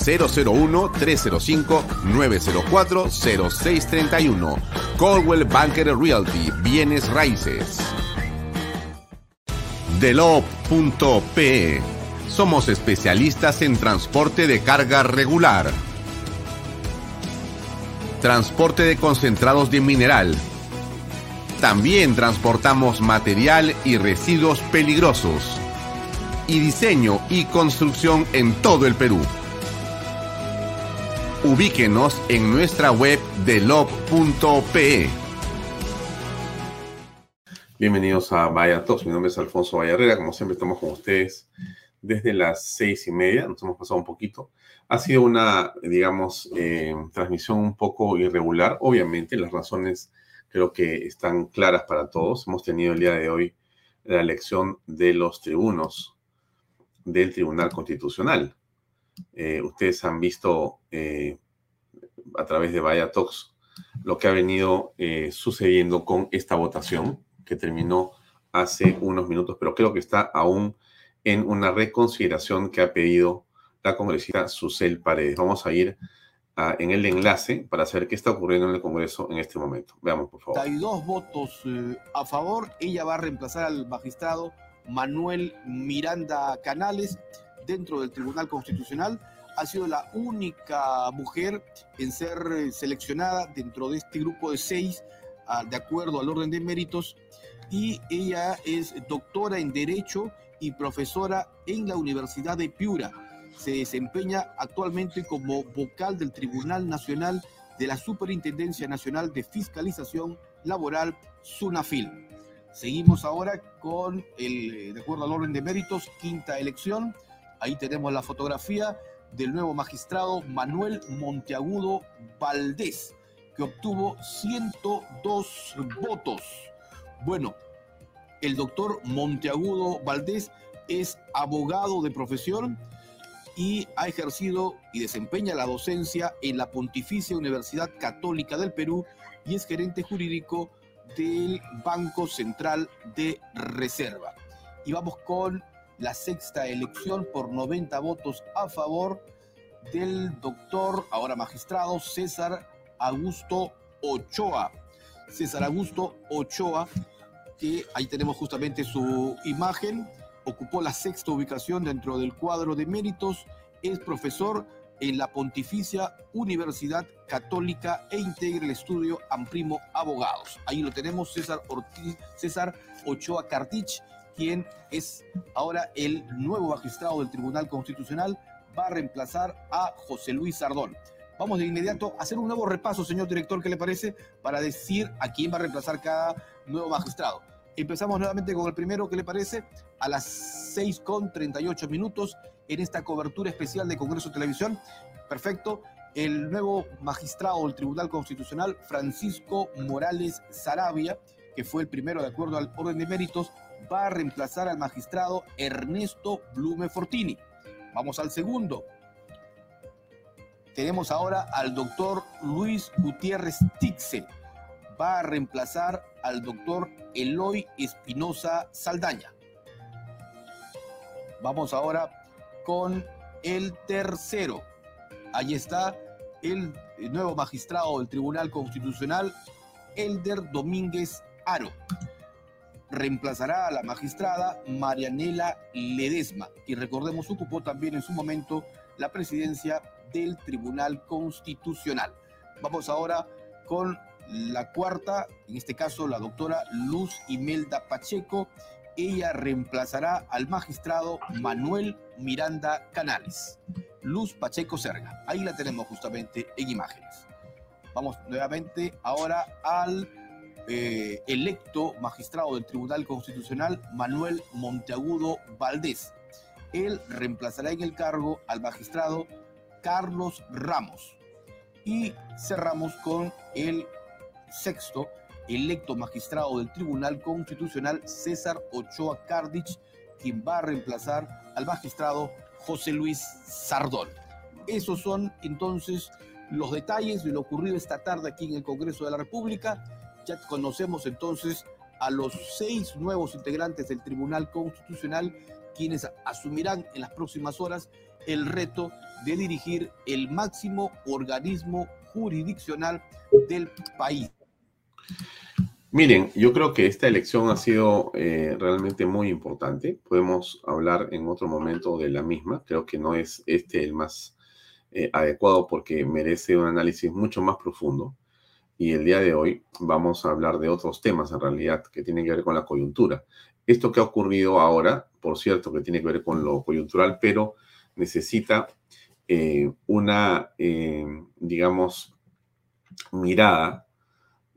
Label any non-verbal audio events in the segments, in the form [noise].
001-305-904-0631. Coldwell Banker Realty, bienes raíces. Delop.pe Somos especialistas en transporte de carga regular. Transporte de concentrados de mineral. También transportamos material y residuos peligrosos. Y diseño y construcción en todo el Perú ubíquenos en nuestra web de Bienvenidos a Vaya Talks. Mi nombre es Alfonso Vallarrera. Como siempre, estamos con ustedes desde las seis y media. Nos hemos pasado un poquito. Ha sido una, digamos, eh, transmisión un poco irregular. Obviamente, las razones creo que están claras para todos. Hemos tenido el día de hoy la elección de los tribunos del Tribunal Constitucional. Eh, ustedes han visto eh, a través de Vaya Talks lo que ha venido eh, sucediendo con esta votación que terminó hace unos minutos, pero creo que está aún en una reconsideración que ha pedido la congresista Susel Paredes. Vamos a ir en el enlace para saber qué está ocurriendo en el Congreso en este momento. Veamos, por favor. Hay dos votos a favor. Ella va a reemplazar al magistrado Manuel Miranda Canales dentro del Tribunal Constitucional. Ha sido la única mujer en ser eh, seleccionada dentro de este grupo de seis, ah, de acuerdo al orden de méritos, y ella es doctora en Derecho y profesora en la Universidad de Piura. Se desempeña actualmente como vocal del Tribunal Nacional de la Superintendencia Nacional de Fiscalización Laboral, SUNAFIL. Seguimos ahora con el, eh, de acuerdo al orden de méritos, quinta elección. Ahí tenemos la fotografía del nuevo magistrado Manuel Monteagudo Valdés, que obtuvo 102 votos. Bueno, el doctor Monteagudo Valdés es abogado de profesión y ha ejercido y desempeña la docencia en la Pontificia Universidad Católica del Perú y es gerente jurídico del Banco Central de Reserva. Y vamos con la sexta elección por 90 votos a favor del doctor, ahora magistrado, César Augusto Ochoa. César Augusto Ochoa, que ahí tenemos justamente su imagen, ocupó la sexta ubicación dentro del cuadro de méritos, es profesor en la Pontificia Universidad Católica e integra el estudio Amprimo Abogados. Ahí lo tenemos, César, Ortiz, César Ochoa Cartich, quien es ahora el nuevo magistrado del Tribunal Constitucional, va a reemplazar a José Luis Sardón. Vamos de inmediato a hacer un nuevo repaso, señor director, ¿qué le parece? Para decir a quién va a reemplazar cada nuevo magistrado. Empezamos nuevamente con el primero, ¿qué le parece? A las 6 con 38 minutos en esta cobertura especial de Congreso Televisión. Perfecto. El nuevo magistrado del Tribunal Constitucional, Francisco Morales Sarabia, que fue el primero de acuerdo al orden de méritos, va a reemplazar al magistrado Ernesto Blume Fortini. Vamos al segundo. Tenemos ahora al doctor Luis Gutiérrez Tixe. Va a reemplazar al doctor Eloy Espinosa Saldaña. Vamos ahora con el tercero. Ahí está el nuevo magistrado del Tribunal Constitucional, Elder Domínguez Aro reemplazará a la magistrada Marianela Ledesma, y recordemos ocupó también en su momento la presidencia del Tribunal Constitucional. Vamos ahora con la cuarta, en este caso la doctora Luz Imelda Pacheco. Ella reemplazará al magistrado Manuel Miranda Canales. Luz Pacheco Serga. Ahí la tenemos justamente en imágenes. Vamos nuevamente ahora al eh, electo magistrado del Tribunal Constitucional, Manuel Monteagudo Valdés. Él reemplazará en el cargo al magistrado Carlos Ramos. Y cerramos con el sexto electo magistrado del Tribunal Constitucional, César Ochoa Cardich, quien va a reemplazar al magistrado José Luis Sardón. Esos son entonces los detalles de lo ocurrido esta tarde aquí en el Congreso de la República. Ya conocemos entonces a los seis nuevos integrantes del Tribunal Constitucional, quienes asumirán en las próximas horas el reto de dirigir el máximo organismo jurisdiccional del país. Miren, yo creo que esta elección ha sido eh, realmente muy importante. Podemos hablar en otro momento de la misma. Creo que no es este el más eh, adecuado porque merece un análisis mucho más profundo. Y el día de hoy vamos a hablar de otros temas en realidad que tienen que ver con la coyuntura. Esto que ha ocurrido ahora, por cierto, que tiene que ver con lo coyuntural, pero necesita eh, una, digamos, mirada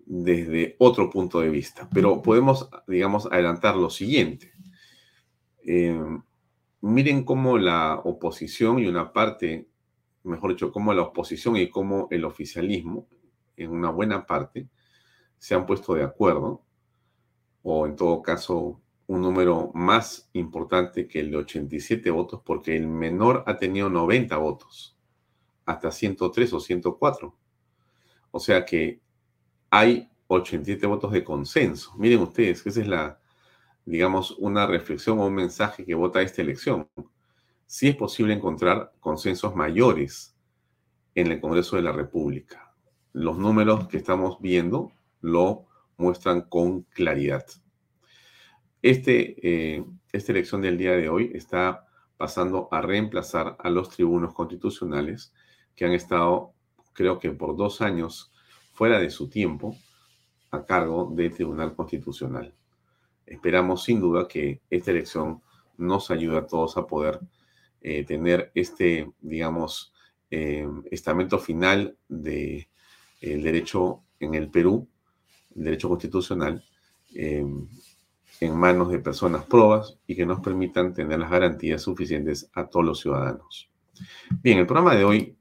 desde otro punto de vista. Pero podemos, digamos, adelantar lo siguiente. Eh, miren cómo la oposición y una parte, mejor dicho, cómo la oposición y cómo el oficialismo, en una buena parte, se han puesto de acuerdo, o en todo caso, un número más importante que el de 87 votos, porque el menor ha tenido 90 votos, hasta 103 o 104. O sea que hay 87 votos de consenso. Miren ustedes, esa es la, digamos, una reflexión o un mensaje que vota esta elección. Sí es posible encontrar consensos mayores en el Congreso de la República. Los números que estamos viendo lo muestran con claridad. Este, eh, esta elección del día de hoy está pasando a reemplazar a los tribunos constitucionales que han estado, creo que por dos años, fuera de su tiempo a cargo del Tribunal Constitucional. Esperamos sin duda que esta elección nos ayude a todos a poder eh, tener este, digamos, eh, estamento final del de, derecho en el Perú, el derecho constitucional, eh, en manos de personas probas y que nos permitan tener las garantías suficientes a todos los ciudadanos. Bien, el programa de hoy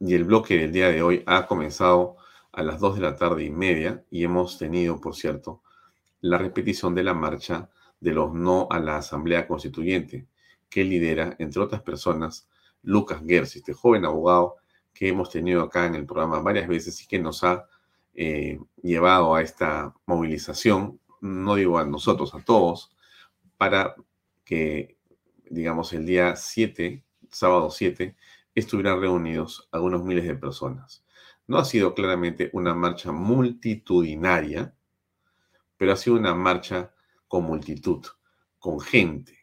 y el bloque del día de hoy ha comenzado a las 2 de la tarde y media y hemos tenido, por cierto, la repetición de la marcha de los no a la Asamblea Constituyente, que lidera, entre otras personas, Lucas Gersi, este joven abogado que hemos tenido acá en el programa varias veces y que nos ha eh, llevado a esta movilización, no digo a nosotros, a todos, para que, digamos, el día 7, sábado 7, estuvieran reunidos algunos miles de personas. No ha sido claramente una marcha multitudinaria, pero ha sido una marcha con multitud, con gente,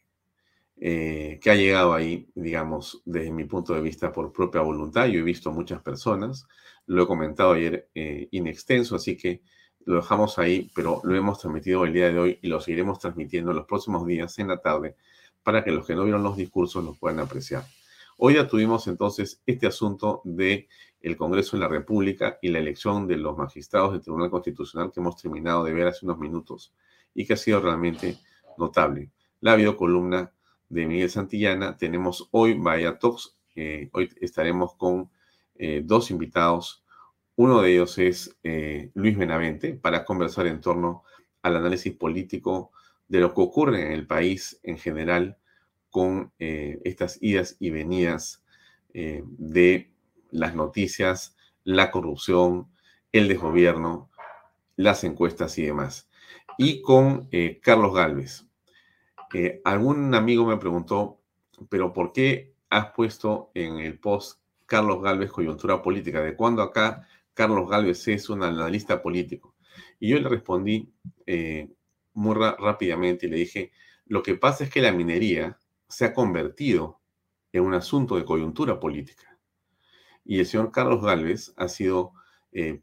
eh, que ha llegado ahí, digamos, desde mi punto de vista, por propia voluntad. Yo he visto muchas personas, lo he comentado ayer eh, in extenso, así que lo dejamos ahí, pero lo hemos transmitido el día de hoy y lo seguiremos transmitiendo en los próximos días en la tarde para que los que no vieron los discursos los puedan apreciar. Hoy ya tuvimos entonces este asunto de el Congreso de la República y la elección de los magistrados del Tribunal Constitucional que hemos terminado de ver hace unos minutos y que ha sido realmente notable. La videocolumna de Miguel Santillana. Tenemos hoy Vaya Talks. hoy estaremos con eh, dos invitados. Uno de ellos es eh, Luis Benavente para conversar en torno al análisis político de lo que ocurre en el país en general con eh, estas idas y venidas eh, de las noticias, la corrupción, el desgobierno, las encuestas y demás. Y con eh, Carlos Galvez. Algún amigo me preguntó, pero ¿por qué has puesto en el post Carlos Galvez coyuntura política? ¿De cuándo acá Carlos Galvez es un analista político? Y yo le respondí muy rápidamente y le dije, lo que pasa es que la minería se ha convertido en un asunto de coyuntura política. Y el señor Carlos Galvez ha sido eh,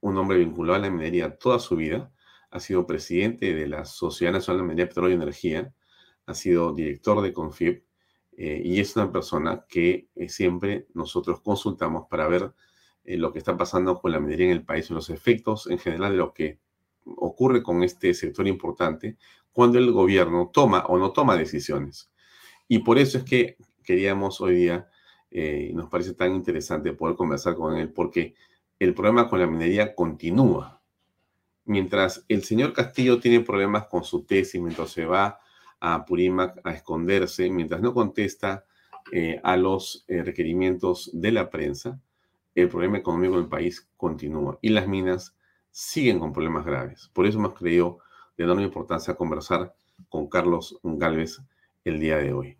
un hombre vinculado a la minería toda su vida, ha sido presidente de la Sociedad Nacional de Minería, Petróleo y Energía, ha sido director de Confib eh, y es una persona que eh, siempre nosotros consultamos para ver lo que está pasando con la minería en el país los efectos en general de lo que ocurre con este sector importante cuando el gobierno toma o no toma decisiones. Y por eso es que queríamos hoy día, eh, nos parece tan interesante poder conversar con él, porque el problema con la minería continúa. Mientras el señor Castillo tiene problemas con su tesis, mientras se va a Purímac a esconderse, mientras no contesta eh, a los eh, requerimientos de la prensa, el problema económico del país continúa y las minas siguen con problemas graves. Por eso hemos creído de enorme importancia conversar con Carlos Galvez el día de hoy.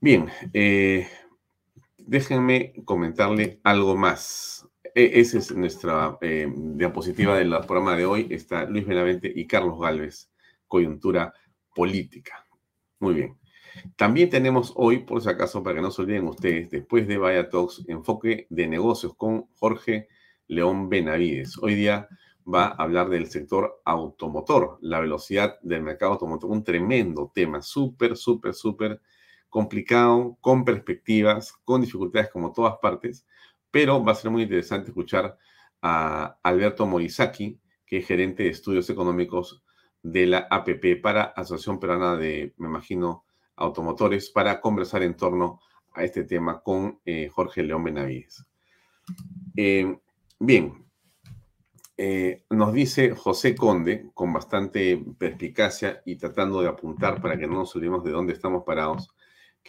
Bien, eh, déjenme comentarle algo más. E, esa es nuestra eh, diapositiva del programa de hoy. Está Luis Benavente y Carlos Galvez, coyuntura política. Muy bien. También tenemos hoy, por si acaso, para que no se olviden ustedes, después de Vaya Talks, enfoque de negocios con Jorge León Benavides. Hoy día va a hablar del sector automotor, la velocidad del mercado automotor, un tremendo tema, súper, súper, súper complicado, con perspectivas, con dificultades como todas partes, pero va a ser muy interesante escuchar a Alberto Morizaki, que es gerente de estudios económicos de la APP para Asociación Peruana de, me imagino, Automotores, para conversar en torno a este tema con eh, Jorge León Benavides. Eh, Bien, eh, nos dice José Conde, con bastante perspicacia y tratando de apuntar para que no nos olvidemos de dónde estamos parados,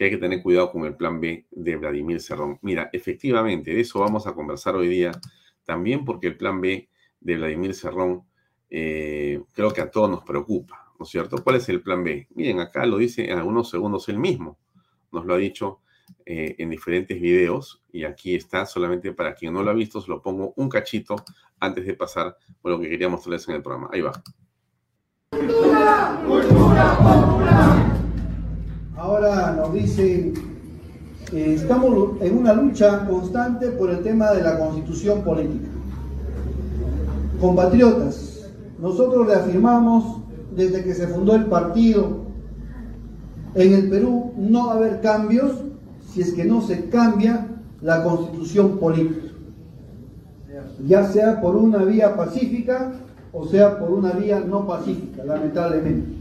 que hay que tener cuidado con el plan B de Vladimir Cerrón. Mira, efectivamente, de eso vamos a conversar hoy día, también porque el plan B de Vladimir Cerrón eh, creo que a todos nos preocupa, ¿no es cierto? ¿Cuál es el plan B? Miren, acá lo dice en algunos segundos él mismo, nos lo ha dicho eh, en diferentes videos y aquí está, solamente para quien no lo ha visto, se lo pongo un cachito antes de pasar por lo que quería mostrarles en el programa. Ahí va. Ahora nos dicen, eh, estamos en una lucha constante por el tema de la constitución política. Compatriotas, nosotros reafirmamos desde que se fundó el partido en el Perú no va a haber cambios si es que no se cambia la constitución política, ya sea por una vía pacífica o sea por una vía no pacífica, lamentablemente.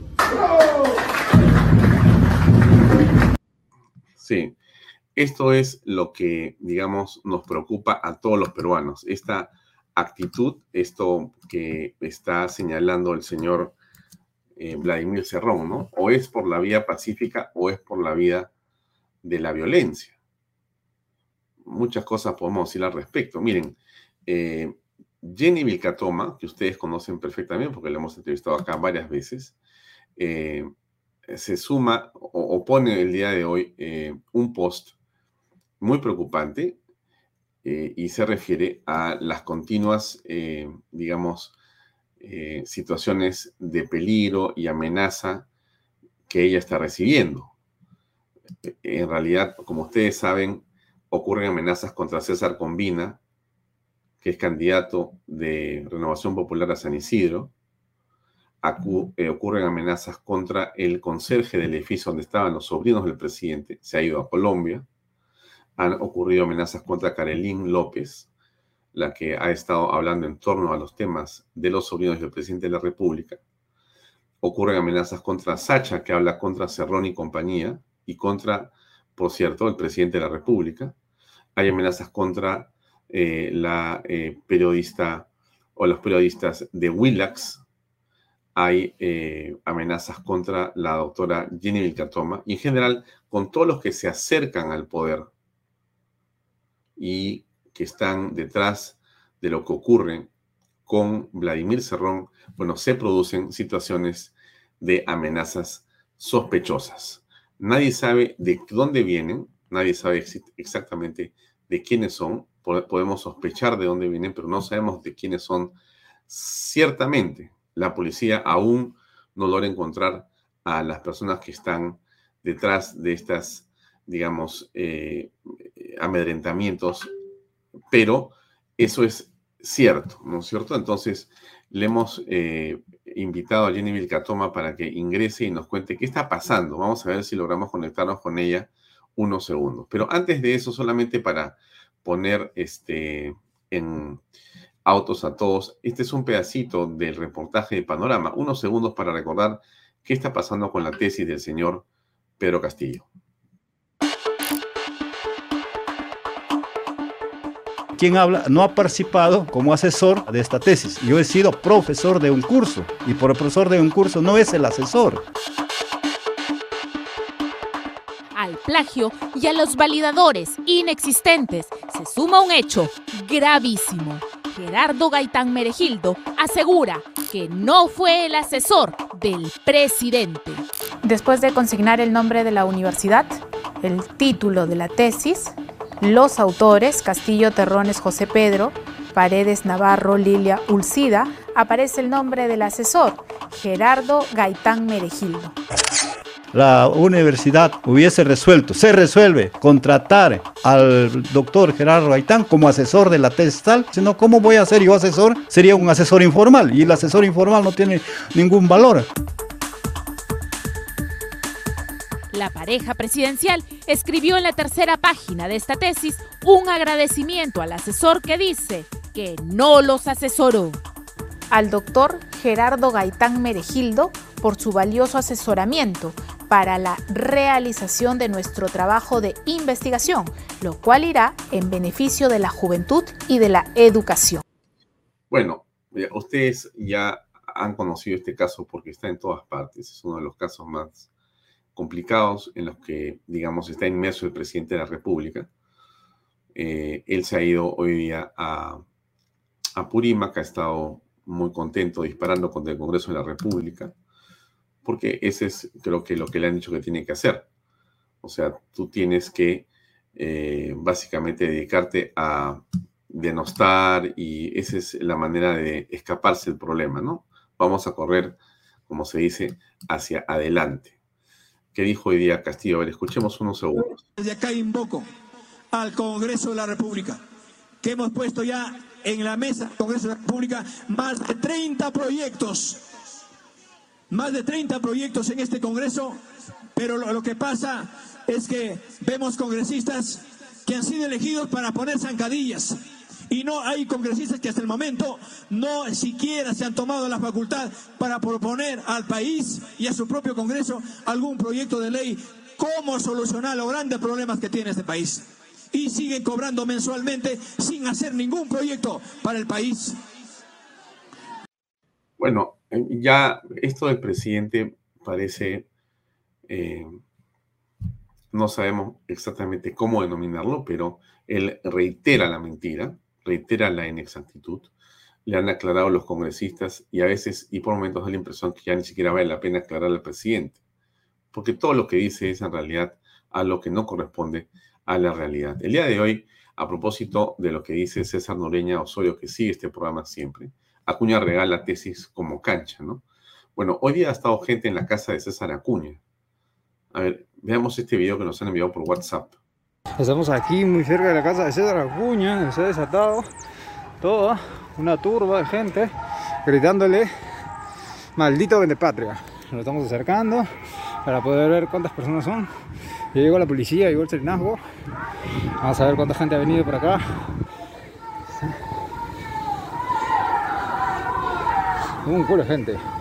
Sí, esto es lo que, digamos, nos preocupa a todos los peruanos, esta actitud, esto que está señalando el señor eh, Vladimir Cerrón, ¿no? O es por la vía pacífica o es por la vía de la violencia. Muchas cosas podemos decir al respecto. Miren, eh, Jenny Vilcatoma, que ustedes conocen perfectamente porque la hemos entrevistado acá varias veces, eh, se suma o, pone el día de hoy eh, un post muy preocupante y se refiere a las continuas, digamos, situaciones de peligro y amenaza que ella está recibiendo en realidad, como ustedes saben, ocurren amenazas contra César Combina, que es candidato de Renovación Popular a San Isidro. Eh, ocurren amenazas contra el conserje del edificio donde estaban los sobrinos del presidente, se ha ido a Colombia. Han ocurrido amenazas contra Carolín López, la que ha estado hablando en torno a los temas de los sobrinos del presidente de la República. Ocurren amenazas contra Sacha, que habla contra Cerrón y compañía y contra, por cierto, el presidente de la República. Hay amenazas contra eh, la eh, periodista o los periodistas de Willax. Hay eh, amenazas contra la doctora Jenny Vilcatoma y en general con todos los que se acercan al poder y que están detrás de lo que ocurre con Vladimir Cerrón, bueno, se producen situaciones de amenazas sospechosas. Nadie sabe de dónde vienen, nadie sabe exactamente de quiénes son. Podemos sospechar de dónde vienen, pero no sabemos de quiénes son. Ciertamente, la policía aún no logra encontrar a las personas que están detrás de estas, digamos, eh, amedrentamientos, pero eso es cierto, ¿no es cierto? Entonces, le hemos eh, invitado a Jenny Vilcatoma para que ingrese y nos cuente qué está pasando. Vamos a ver si logramos conectarnos con ella unos segundos. Pero antes de eso, solamente para poner este, en autos a todos, este es un pedacito del reportaje de Panorama, unos segundos para recordar qué está pasando con la tesis del señor Pedro Castillo. quien habla no ha participado como asesor de esta tesis. Yo he sido profesor de un curso y por profesor de un curso no es el asesor. Al plagio y a los validadores inexistentes se suma un hecho gravísimo. Gerardo Gaitán Meregildo asegura que no fue el asesor del presidente. Después de consignar el nombre de la universidad, el título de la tesis, los autores, Castillo Terrones José Pedro, Paredes Navarro Lilia Ulcida, aparece el nombre del asesor, Gerardo Gaitán Meregildo. La universidad hubiese resuelto, se resuelve contratar al doctor Gerardo Gaitán como asesor de la tesis tal, sino ¿cómo voy a ser yo asesor? Sería un asesor informal y el asesor informal no tiene ningún valor. La pareja presidencial escribió en la tercera página de esta tesis un agradecimiento al asesor que dice que no los asesoró. Al doctor Gerardo Gaitán Meregildo por su valioso asesoramiento para la realización de nuestro trabajo de investigación, lo cual irá en beneficio de la juventud y de la educación. Bueno, ustedes ya han conocido este caso porque está en todas partes, es uno de los casos más complicados en los que, digamos, está inmerso el presidente de la República. Eh, él se ha ido hoy día a, a Purímac, ha estado muy contento disparando contra el Congreso de la República, porque ese es, creo que, lo que le han dicho que tiene que hacer. O sea, tú tienes que eh, básicamente dedicarte a denostar y esa es la manera de escaparse del problema, ¿no? Vamos a correr, como se dice, hacia adelante que dijo hoy día Castillo. A ver, escuchemos unos segundos. Desde acá invoco al Congreso de la República, que hemos puesto ya en la mesa, Congreso de la República, más de 30 proyectos, más de 30 proyectos en este Congreso, pero lo, que pasa es que vemos congresistas que han sido elegidos para poner zancadillas, y no hay congresistas que hasta el momento no siquiera se han tomado la facultad para proponer al país y a su propio Congreso algún proyecto de ley cómo solucionar los grandes problemas que tiene este país. Y siguen cobrando mensualmente sin hacer ningún proyecto para el país. Bueno, ya esto del presidente parece, eh, no sabemos exactamente cómo denominarlo, pero él reitera la mentira, reitera la inexactitud, le han aclarado los congresistas y a veces, y por momentos da la impresión que ya ni siquiera vale la pena aclarar al presidente, porque todo lo que dice es en realidad a lo que no corresponde a la realidad. El día de hoy, a propósito de lo que dice César Noreña Osorio, que sigue este programa siempre, Acuña regala tesis como cancha, ¿no? Bueno, hoy día ha estado gente en la casa de César Acuña. A ver, veamos este video que nos han enviado por WhatsApp. Estamos aquí muy cerca de la casa de César Acuña, se ha desatado toda una turba de gente gritándole maldito patria. Nos estamos acercando para poder ver cuántas personas son. Ya llegó la policía, llegó el serenazgo. Vamos a ver cuánta gente ha venido por acá. Un culo de gente.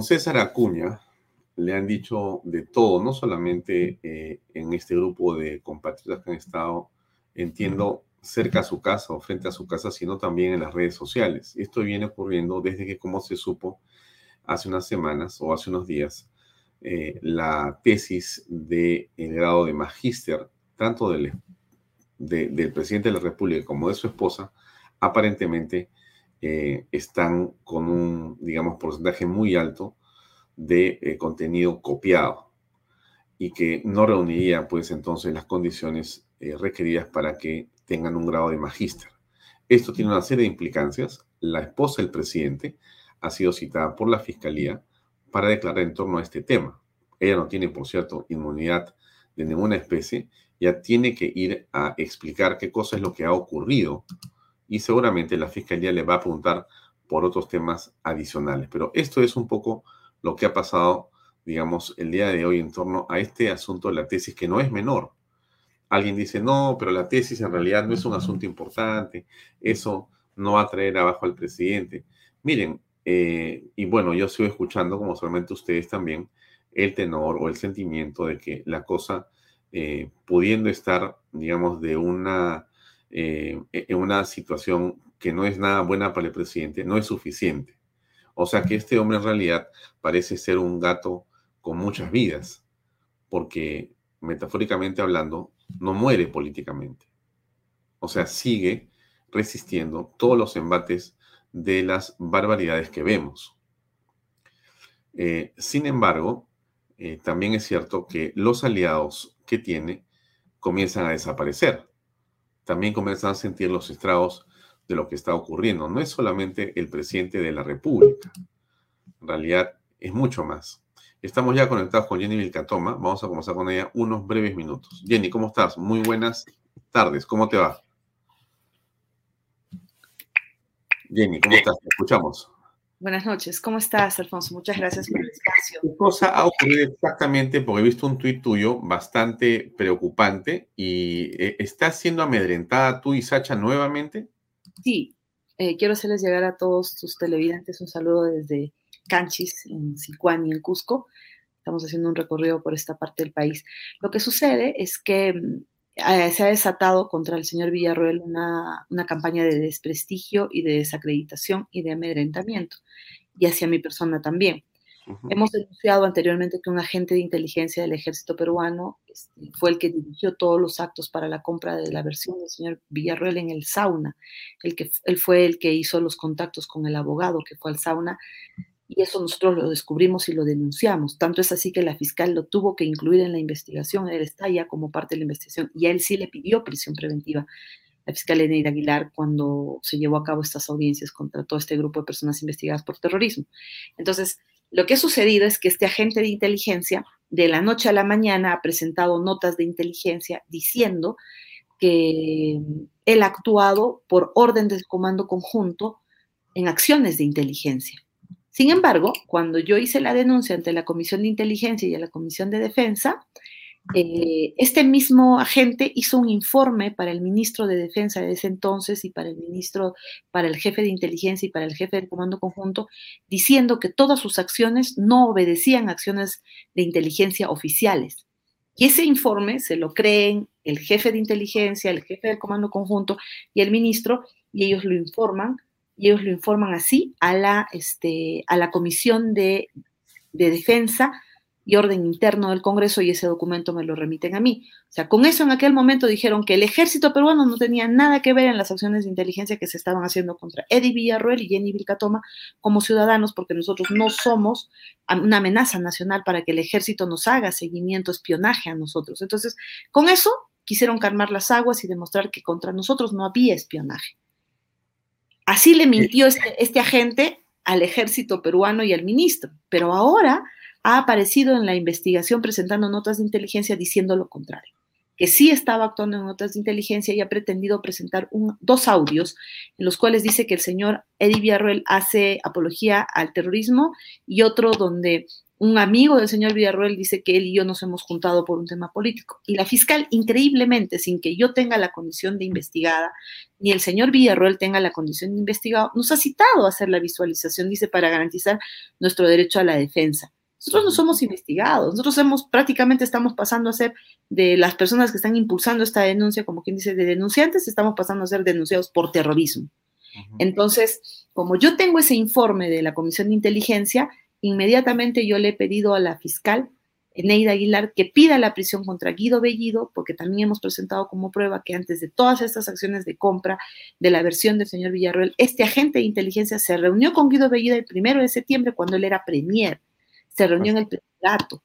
Don César Acuña le han dicho de todo, no solamente eh, en este grupo de compatriotas que han estado, entiendo, cerca a su casa o frente a su casa, sino también en las redes sociales. Esto viene ocurriendo desde que, como se supo hace unas semanas o hace unos días, eh, la tesis del grado de magíster, tanto del, del presidente de la República como de su esposa, aparentemente eh, están con un, digamos, porcentaje muy alto de eh, contenido copiado y que no reuniría, pues, entonces las condiciones eh, requeridas para que tengan un grado de magíster. Esto tiene una serie de implicancias. La esposa del presidente ha sido citada por la fiscalía para declarar en torno a este tema. Ella no tiene, por cierto, inmunidad de ninguna especie, ya tiene que ir a explicar qué cosa es lo que ha ocurrido y seguramente la fiscalía le va a preguntar por otros temas adicionales. Pero esto es un poco lo que ha pasado, digamos, el día de hoy en torno a este asunto de la tesis, que no es menor. Alguien dice, no, pero la tesis en realidad no es un asunto importante, eso no va a traer abajo al presidente. Miren, eh, y bueno, yo sigo escuchando, como solamente ustedes también, el tenor o el sentimiento de que la cosa, eh, pudiendo estar, digamos, de una eh, e-, en una situación que no es nada buena para el presidente, no es suficiente. O sea que este hombre en realidad parece ser un gato con muchas vidas, porque metafóricamente hablando, no muere políticamente. O sea, sigue resistiendo todos los embates de las barbaridades que vemos. Eh, sin embargo, eh, también es cierto que los aliados que tiene comienzan a desaparecer también comienzan a sentir los estragos de lo que está ocurriendo. No es solamente el presidente de la República, en realidad es mucho más. Estamos ya conectados con Jenny Vilcatoma, vamos a comenzar con ella unos breves minutos. Jenny, ¿cómo estás? Muy buenas tardes, ¿cómo te va? Jenny, ¿cómo estás? Te escuchamos. Buenas noches, ¿cómo estás, Alfonso? Muchas gracias por el espacio. ¿Qué cosa ha ocurrido exactamente? Porque he visto un tuit tuyo bastante preocupante y eh, ¿estás siendo amedrentada tú y Sacha nuevamente? Sí, eh, quiero hacerles llegar a todos tus televidentes un saludo desde Canchis, en Sicuán y en Cusco. Estamos haciendo un recorrido por esta parte del país. Lo que sucede es que mm, eh, se ha desatado contra el señor Villarroel una, campaña de desprestigio y de desacreditación y de amedrentamiento, y hacia mi persona también. Hemos denunciado anteriormente que un agente de inteligencia del ejército peruano este, fue el que dirigió todos los actos para la compra de la versión del señor Villarroel en el sauna. El que, él fue el que hizo los contactos con el abogado que fue al sauna y eso nosotros lo descubrimos y lo denunciamos. Tanto es así que la fiscal lo tuvo que incluir en la investigación, él está ya como parte de la investigación y a él sí le pidió prisión preventiva la fiscal Eneida Aguilar cuando se llevó a cabo estas audiencias contra todo este grupo de personas investigadas por terrorismo. Entonces, lo que ha sucedido es que este agente de inteligencia de la noche a la mañana ha presentado notas de inteligencia diciendo que él ha actuado por orden del comando conjunto en acciones de inteligencia. Sin embargo, cuando yo hice la denuncia ante la Comisión de Inteligencia y a la Comisión de Defensa, eh, este mismo agente hizo un informe para el ministro de Defensa de ese entonces y para el ministro, para el jefe de inteligencia y para el jefe del Comando Conjunto, diciendo que todas sus acciones no obedecían acciones de inteligencia oficiales. Y ese informe se lo creen el jefe de inteligencia, el jefe del Comando Conjunto y el ministro, y ellos lo informan y ellos lo informan así a la, este, a la Comisión de, Defensa y Orden Interno del Congreso y ese documento me lo remiten a mí. O sea, con eso en aquel momento dijeron que el ejército peruano no tenía nada que ver en las acciones de inteligencia que se estaban haciendo contra Eddie Villarroel y Jenny Vilcatoma como ciudadanos, porque nosotros no somos una amenaza nacional para que el ejército nos haga seguimiento, espionaje a nosotros. Entonces, con eso quisieron calmar las aguas y demostrar que contra nosotros no había espionaje. Así le mintió este, este, agente al ejército peruano y al ministro, pero ahora ha aparecido en la investigación presentando notas de inteligencia diciendo lo contrario, que sí estaba actuando en notas de inteligencia y ha pretendido presentar un, dos audios en los cuales dice que el señor Eddie Villarroel hace apología al terrorismo y otro donde un amigo del señor Villarroel dice que él y yo nos hemos juntado por un tema político. Y la fiscal, increíblemente, sin que yo tenga la condición de investigada, ni el señor Villarroel tenga la condición de investigado, nos ha citado a hacer la visualización, dice, para garantizar nuestro derecho a la defensa. Nosotros no somos investigados, nosotros hemos, prácticamente estamos pasando a ser de las personas que están impulsando esta denuncia, como quien dice, de denunciantes, estamos pasando a ser denunciados por terrorismo. Entonces, como yo tengo ese informe de la Comisión de Inteligencia, inmediatamente yo le he pedido a la fiscal Neida Aguilar que pida la prisión contra Guido Bellido, porque también hemos presentado como prueba que antes de todas estas acciones de compra de la versión del señor Villarroel, este agente de inteligencia se reunió con Guido Bellido el primero de septiembre cuando él era premier, se reunió en el plato.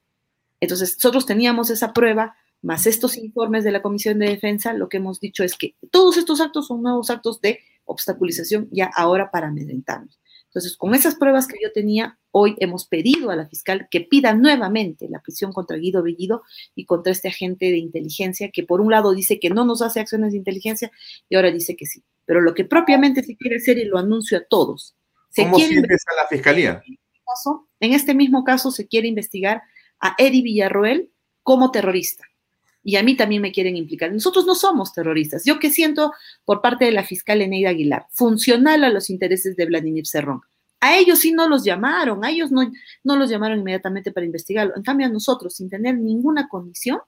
Entonces, nosotros teníamos esa prueba, más estos informes de la Comisión de Defensa, lo que hemos dicho es que todos estos actos son nuevos actos de obstaculización ya ahora para amedrentarnos. Entonces, con esas pruebas que yo tenía, hoy hemos pedido a la fiscal que pida nuevamente la prisión contra Guido Bellido y contra este agente de inteligencia que por un lado dice que no nos hace acciones de inteligencia y ahora dice que sí. Pero lo que propiamente se quiere hacer, y lo anuncio a todos, se ¿Cómo quiere a la fiscalía? en este mismo caso se quiere investigar a Eddie Villarroel como terrorista. Y a mí también me quieren implicar. Nosotros no somos terroristas. Yo que siento por parte de la fiscal Eneida Aguilar, funcional a los intereses de Vladimir Cerrón. A ellos sí no los llamaron, a ellos no, no los llamaron inmediatamente para investigarlo. En cambio, a nosotros, sin tener ninguna condición,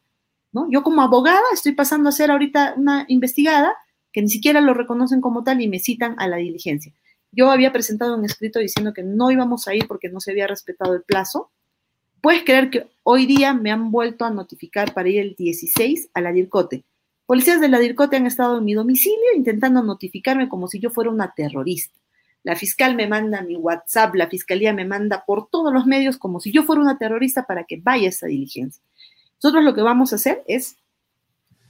¿no? Yo como abogada estoy pasando a ser ahorita una investigada que ni siquiera lo reconocen como tal y me citan a la diligencia. Yo había presentado un escrito diciendo que no íbamos a ir porque no se había respetado el plazo. Puedes creer que hoy día me han vuelto a notificar para ir el 16 a la DIRCOTE. Policías de la DIRCOTE han estado en mi domicilio intentando notificarme como si yo fuera una terrorista. La fiscal me manda mi WhatsApp, la fiscalía me manda por todos los medios como si yo fuera una terrorista para que vaya esa diligencia. Nosotros lo que vamos a hacer es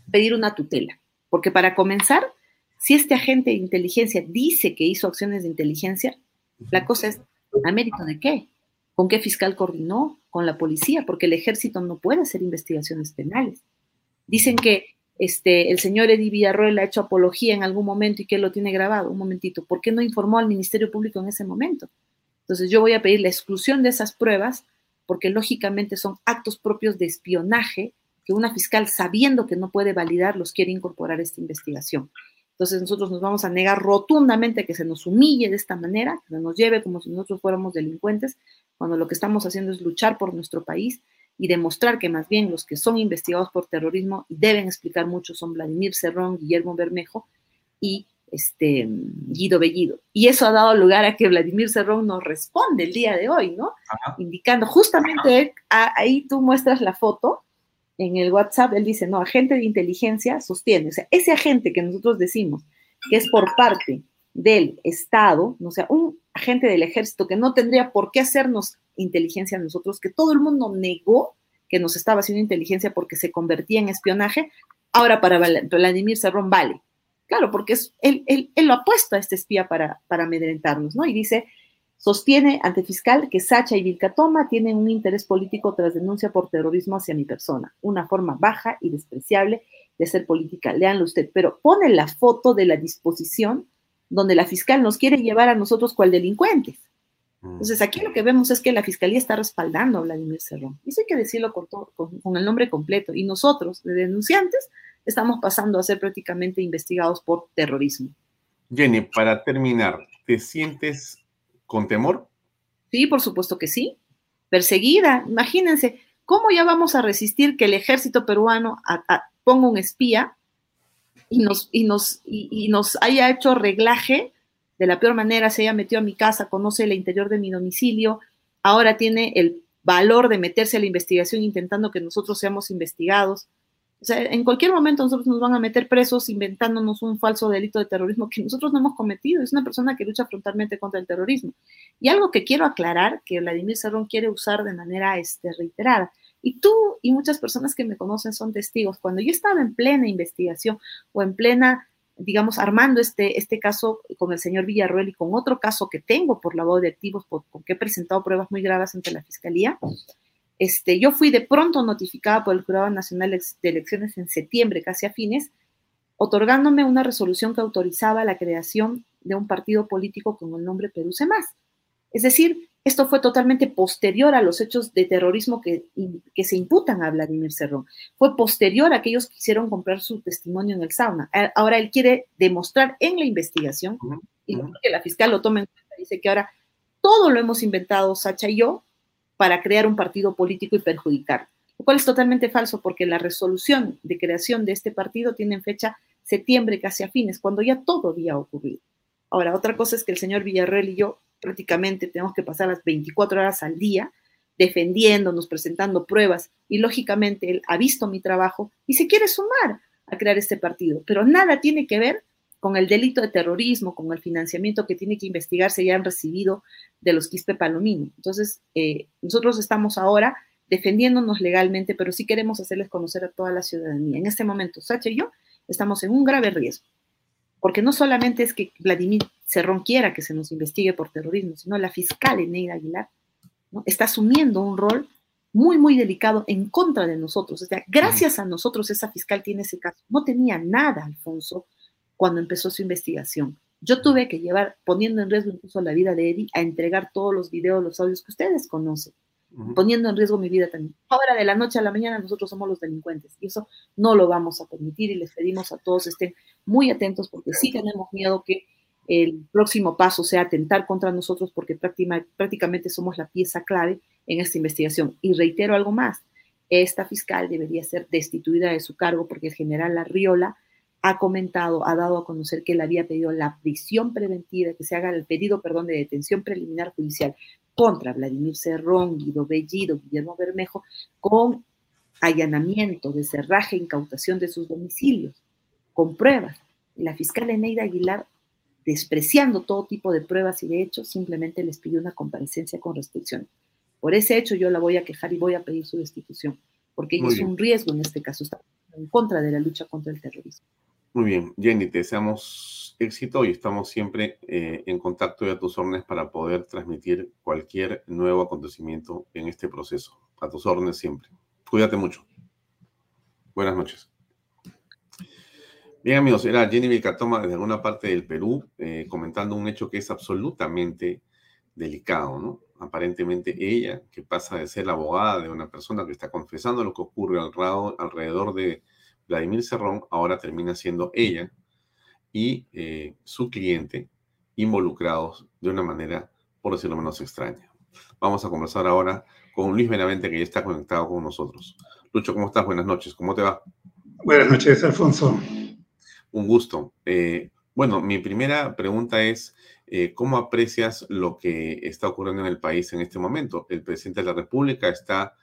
pedir una tutela, porque para comenzar, si este agente de inteligencia dice que hizo acciones de inteligencia, la cosa es, ¿a mérito de qué? ¿Con qué fiscal coordinó? Con la policía, porque el ejército no puede hacer investigaciones penales. Dicen que este, el señor Eddie Villarroel ha hecho apología en algún momento y que lo tiene grabado. Un momentito, ¿por qué no informó al Ministerio Público en ese momento? Entonces yo voy a pedir la exclusión de esas pruebas porque lógicamente son actos propios de espionaje que una fiscal sabiendo que no puede validarlos quiere incorporar a esta investigación. Entonces nosotros nos vamos a negar rotundamente que se nos humille de esta manera, que nos lleve como si nosotros fuéramos delincuentes, cuando lo que estamos haciendo es luchar por nuestro país y demostrar que más bien los que son investigados por terrorismo y deben explicar mucho son Vladimir Cerrón, Guillermo Bermejo y este, Guido Bellido. Y eso ha dado lugar a que Vladimir Cerrón nos responde el día de hoy, ¿no? Indicando justamente, ahí tú muestras la foto en el WhatsApp, él dice, no, agente de inteligencia sostiene, o sea, ese agente que nosotros decimos que es por parte del Estado, o sea, un agente del ejército que no tendría por qué hacernos inteligencia a nosotros, que todo el mundo negó que nos estaba haciendo inteligencia porque se convertía en espionaje, ahora para Vladimir Cerrón vale. Claro, porque es, él, él, él, lo ha puesto a este espía para, para amedrentarnos, ¿no? Y dice, sostiene ante fiscal que Sacha y Vilcatoma tienen un interés político tras denuncia por terrorismo hacia mi persona, una forma baja y despreciable de hacer política. Leanlo usted, pero pone la foto de la disposición donde la fiscal nos quiere llevar a nosotros cual delincuentes. Entonces, aquí lo que vemos es que la fiscalía está respaldando a Vladimir Cerrón. Y eso hay que decirlo con, con, con el nombre completo. Y nosotros, de denunciantes, estamos pasando a ser prácticamente investigados por terrorismo. Jenny, para terminar, ¿te sientes con temor? Sí, por supuesto que sí. Perseguida, imagínense, ¿cómo ya vamos a resistir que el ejército peruano a, a, ponga un espía y nos, haya hecho reglaje de la peor manera, se haya metido a mi casa, conoce el interior de mi domicilio, ahora tiene el valor de meterse a la investigación intentando que nosotros seamos investigados. O sea, en cualquier momento nosotros nos van a meter presos inventándonos un falso delito de terrorismo que nosotros no hemos cometido. Es una persona que lucha frontalmente contra el terrorismo. Y algo que quiero aclarar, que Vladimir Cerrón quiere usar de manera este, reiterada. Y tú y muchas personas que me conocen son testigos. Cuando yo estaba en plena investigación o en plena digamos, armando este, este caso con el señor Villarroel y con otro caso que tengo por lavado de activos, por, porque he presentado pruebas muy graves ante la Fiscalía, este, yo fui de pronto notificada por el Jurado Nacional de Elecciones en septiembre, casi a fines, otorgándome una resolución que autorizaba la creación de un partido político con el nombre Perú Más. Es decir, esto fue totalmente posterior a los hechos de terrorismo que, que, se imputan a Vladimir Cerrón. Fue posterior a aquellos que quisieron comprar su testimonio en el sauna. Ahora él quiere demostrar en la investigación, y que la fiscal lo tome en cuenta, dice que ahora todo lo hemos inventado Sacha y yo para crear un partido político y perjudicar. Lo cual es totalmente falso porque la resolución de creación de este partido tiene fecha septiembre casi a fines, cuando ya todo había ocurrido. Ahora, otra cosa es que el señor Villarreal y yo prácticamente tenemos que pasar las 24 horas al día defendiéndonos, presentando pruebas y lógicamente él ha visto mi trabajo y se quiere sumar a crear este partido, pero nada tiene que ver con el delito de terrorismo, con el financiamiento que tiene que investigarse ya han recibido de los Quispe Palomino. Entonces, eh, nosotros estamos ahora defendiéndonos legalmente, pero sí queremos hacerles conocer a toda la ciudadanía. En este momento, Sacha y yo estamos en un grave riesgo, porque no solamente es que Vladimir Cerrón quiera que se nos investigue por terrorismo, sino la fiscal Eneida Aguilar ¿no? está asumiendo un rol muy, muy delicado en contra de nosotros. O sea, gracias a nosotros esa fiscal tiene ese caso. No tenía nada, Alfonso, cuando empezó su investigación. Yo tuve que llevar, poniendo en riesgo incluso la vida de Eddie, a entregar todos los videos, los audios que ustedes conocen, poniendo en riesgo mi vida también. Ahora, de la noche a la mañana, nosotros somos los delincuentes y eso no lo vamos a permitir y les pedimos a todos estén muy atentos porque sí tenemos miedo que el próximo paso sea atentar contra nosotros porque prácticamente somos la pieza clave en esta investigación. Y reitero algo más, esta fiscal debería ser destituida de su cargo porque el general Larriola ha comentado, ha dado a conocer que él había pedido la prisión preventiva, que se haga el pedido, perdón, de detención preliminar judicial contra Vladimir Cerrón, Guido Bellido, Guillermo Bermejo, con allanamiento, de cerraje, incautación de sus domicilios, con pruebas. La fiscal Eneida Aguilar, despreciando todo tipo de pruebas y de hechos, simplemente les pidió una comparecencia con restricción. Por ese hecho yo la voy a quejar y voy a pedir su destitución, porque es un riesgo en este caso, está en contra de la lucha contra el terrorismo. Muy bien, Jenny, te deseamos éxito y estamos siempre eh, en contacto y a tus órdenes para poder transmitir cualquier nuevo acontecimiento en este proceso. A tus órdenes siempre. Cuídate mucho. Buenas noches. Bien, amigos, era Jenny Vilcatoma desde alguna parte del Perú eh, comentando un hecho que es absolutamente delicado, ¿no? Aparentemente ella, que pasa de ser la abogada de una persona que está confesando lo que ocurre alrededor de Vladimir Cerrón ahora termina siendo ella y eh, su cliente involucrados de una manera, por decirlo menos extraña. Vamos a conversar ahora con Luis Benavente, que ya está conectado con nosotros. Lucho, ¿cómo estás? Buenas noches, ¿cómo te va? Buenas noches, Alfonso. Un gusto. Eh, bueno, mi primera pregunta es, eh, ¿cómo aprecias lo que está ocurriendo en el país en este momento? El presidente de la República está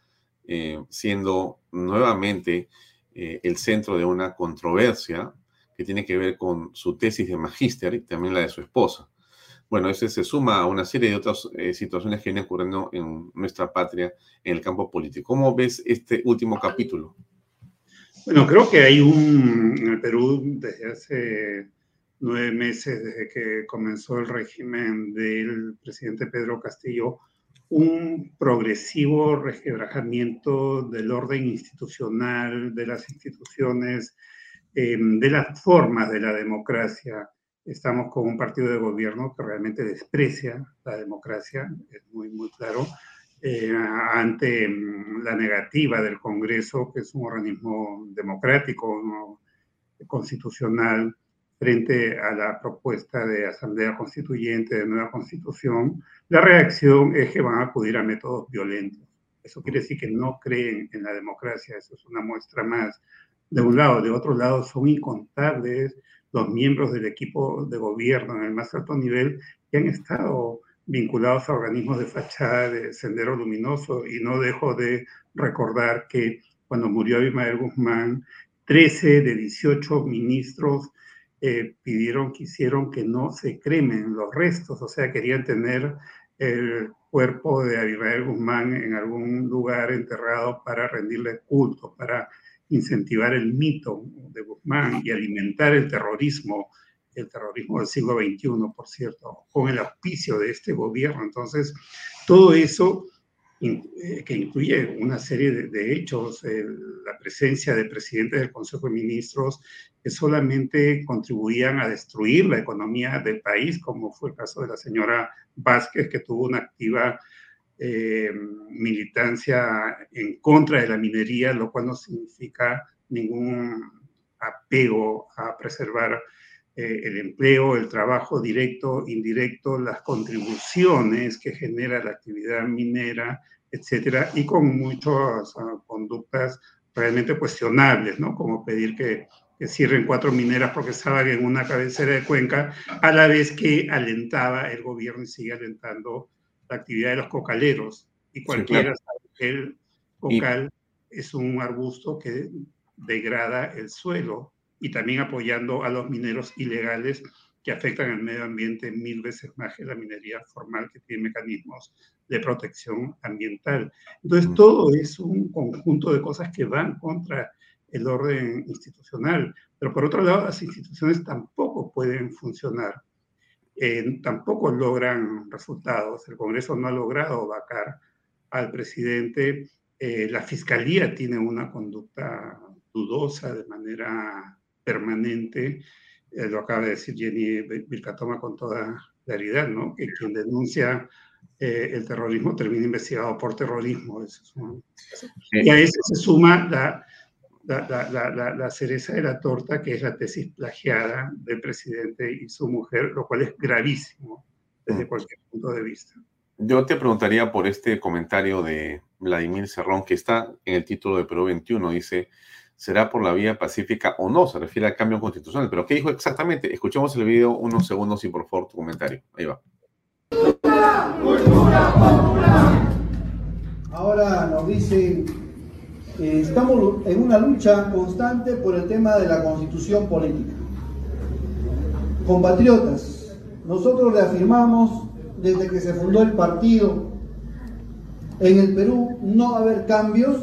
siendo nuevamente eh, el centro de una controversia que tiene que ver con su tesis de magíster y también la de su esposa. Bueno, ese se suma a una serie de otras eh, situaciones que vienen ocurriendo en nuestra patria en el campo político. ¿Cómo ves este último capítulo? Bueno, creo que hay un, en el Perú desde hace nueve meses, desde que comenzó el régimen del presidente Pedro Castillo, un progresivo resquebrajamiento del orden institucional, de las instituciones, em, de las formas de la democracia. Estamos con un partido de gobierno que realmente desprecia la democracia, es muy, muy claro, eh, ante em, la negativa del Congreso, que es un organismo democrático, constitucional, frente a la propuesta de Asamblea Constituyente de nueva constitución, la reacción es que van a acudir a métodos violentos. Eso quiere decir que no creen en la democracia, eso es una muestra más. De un lado, de otro lado, son incontables los miembros del equipo de gobierno en el más alto nivel que han estado vinculados a organismos de fachada de Sendero Luminoso y no dejo de recordar que cuando murió Abimael Guzmán, 13 de 18 ministros eh, pidieron, quisieron que no se cremen los restos, o sea, querían tener el cuerpo de Abimael Guzmán en algún lugar enterrado para rendirle culto, para incentivar el mito de Guzmán y alimentar el terrorismo, el terrorismo del siglo XXI, por cierto, con el auspicio de este gobierno. Entonces, todo eso eh, que incluye una serie de, hechos, la presencia de presidentes del Consejo de Ministros que solamente contribuían a destruir la economía del país, como fue el caso de la señora Vázquez, que tuvo una activa eh, militancia en contra de la minería, lo cual no significa ningún apego a preservar eh, el empleo, el trabajo directo, indirecto, las contribuciones que genera la actividad minera, etcétera, y con muchas ah, conductas realmente cuestionables, ¿no? Como pedir que, que, cierren cuatro mineras porque estaban en una cabecera de cuenca, a la vez que alentaba el gobierno y sigue alentando la actividad de los cocaleros. Y cualquiera sabe que el cocal es un arbusto que degrada el suelo y también apoyando a los mineros ilegales que afectan al medio ambiente mil veces más que la minería formal que tiene mecanismos de protección ambiental. Entonces, todo es un conjunto de cosas que van contra el orden institucional. Pero por otro lado, las instituciones tampoco pueden funcionar, eh, tampoco logran resultados. El Congreso no ha logrado vacar al presidente. Eh, la Fiscalía tiene una conducta dudosa de manera permanente eh, lo acaba de decir Jenny Vilcatoma con toda claridad, ¿no? Que quien denuncia eh, el terrorismo termina investigado por terrorismo. Y a eso se suma la, la, la, cereza de la torta, que es la tesis plagiada del presidente y su mujer, lo cual es gravísimo desde mm. cualquier punto de vista. Yo te preguntaría por este comentario de Vladimir Cerrón, que está en el título de Perú 21, dice, será por la vía pacífica o no, se refiere al cambio constitucional. Pero ¿qué dijo exactamente? Escuchemos el video unos segundos y por favor tu comentario. Ahí va. Ahora nos dicen, eh, estamos en una lucha constante por el tema de la constitución política. Compatriotas, nosotros le afirmamos desde que se fundó el partido en el Perú no va a haber cambios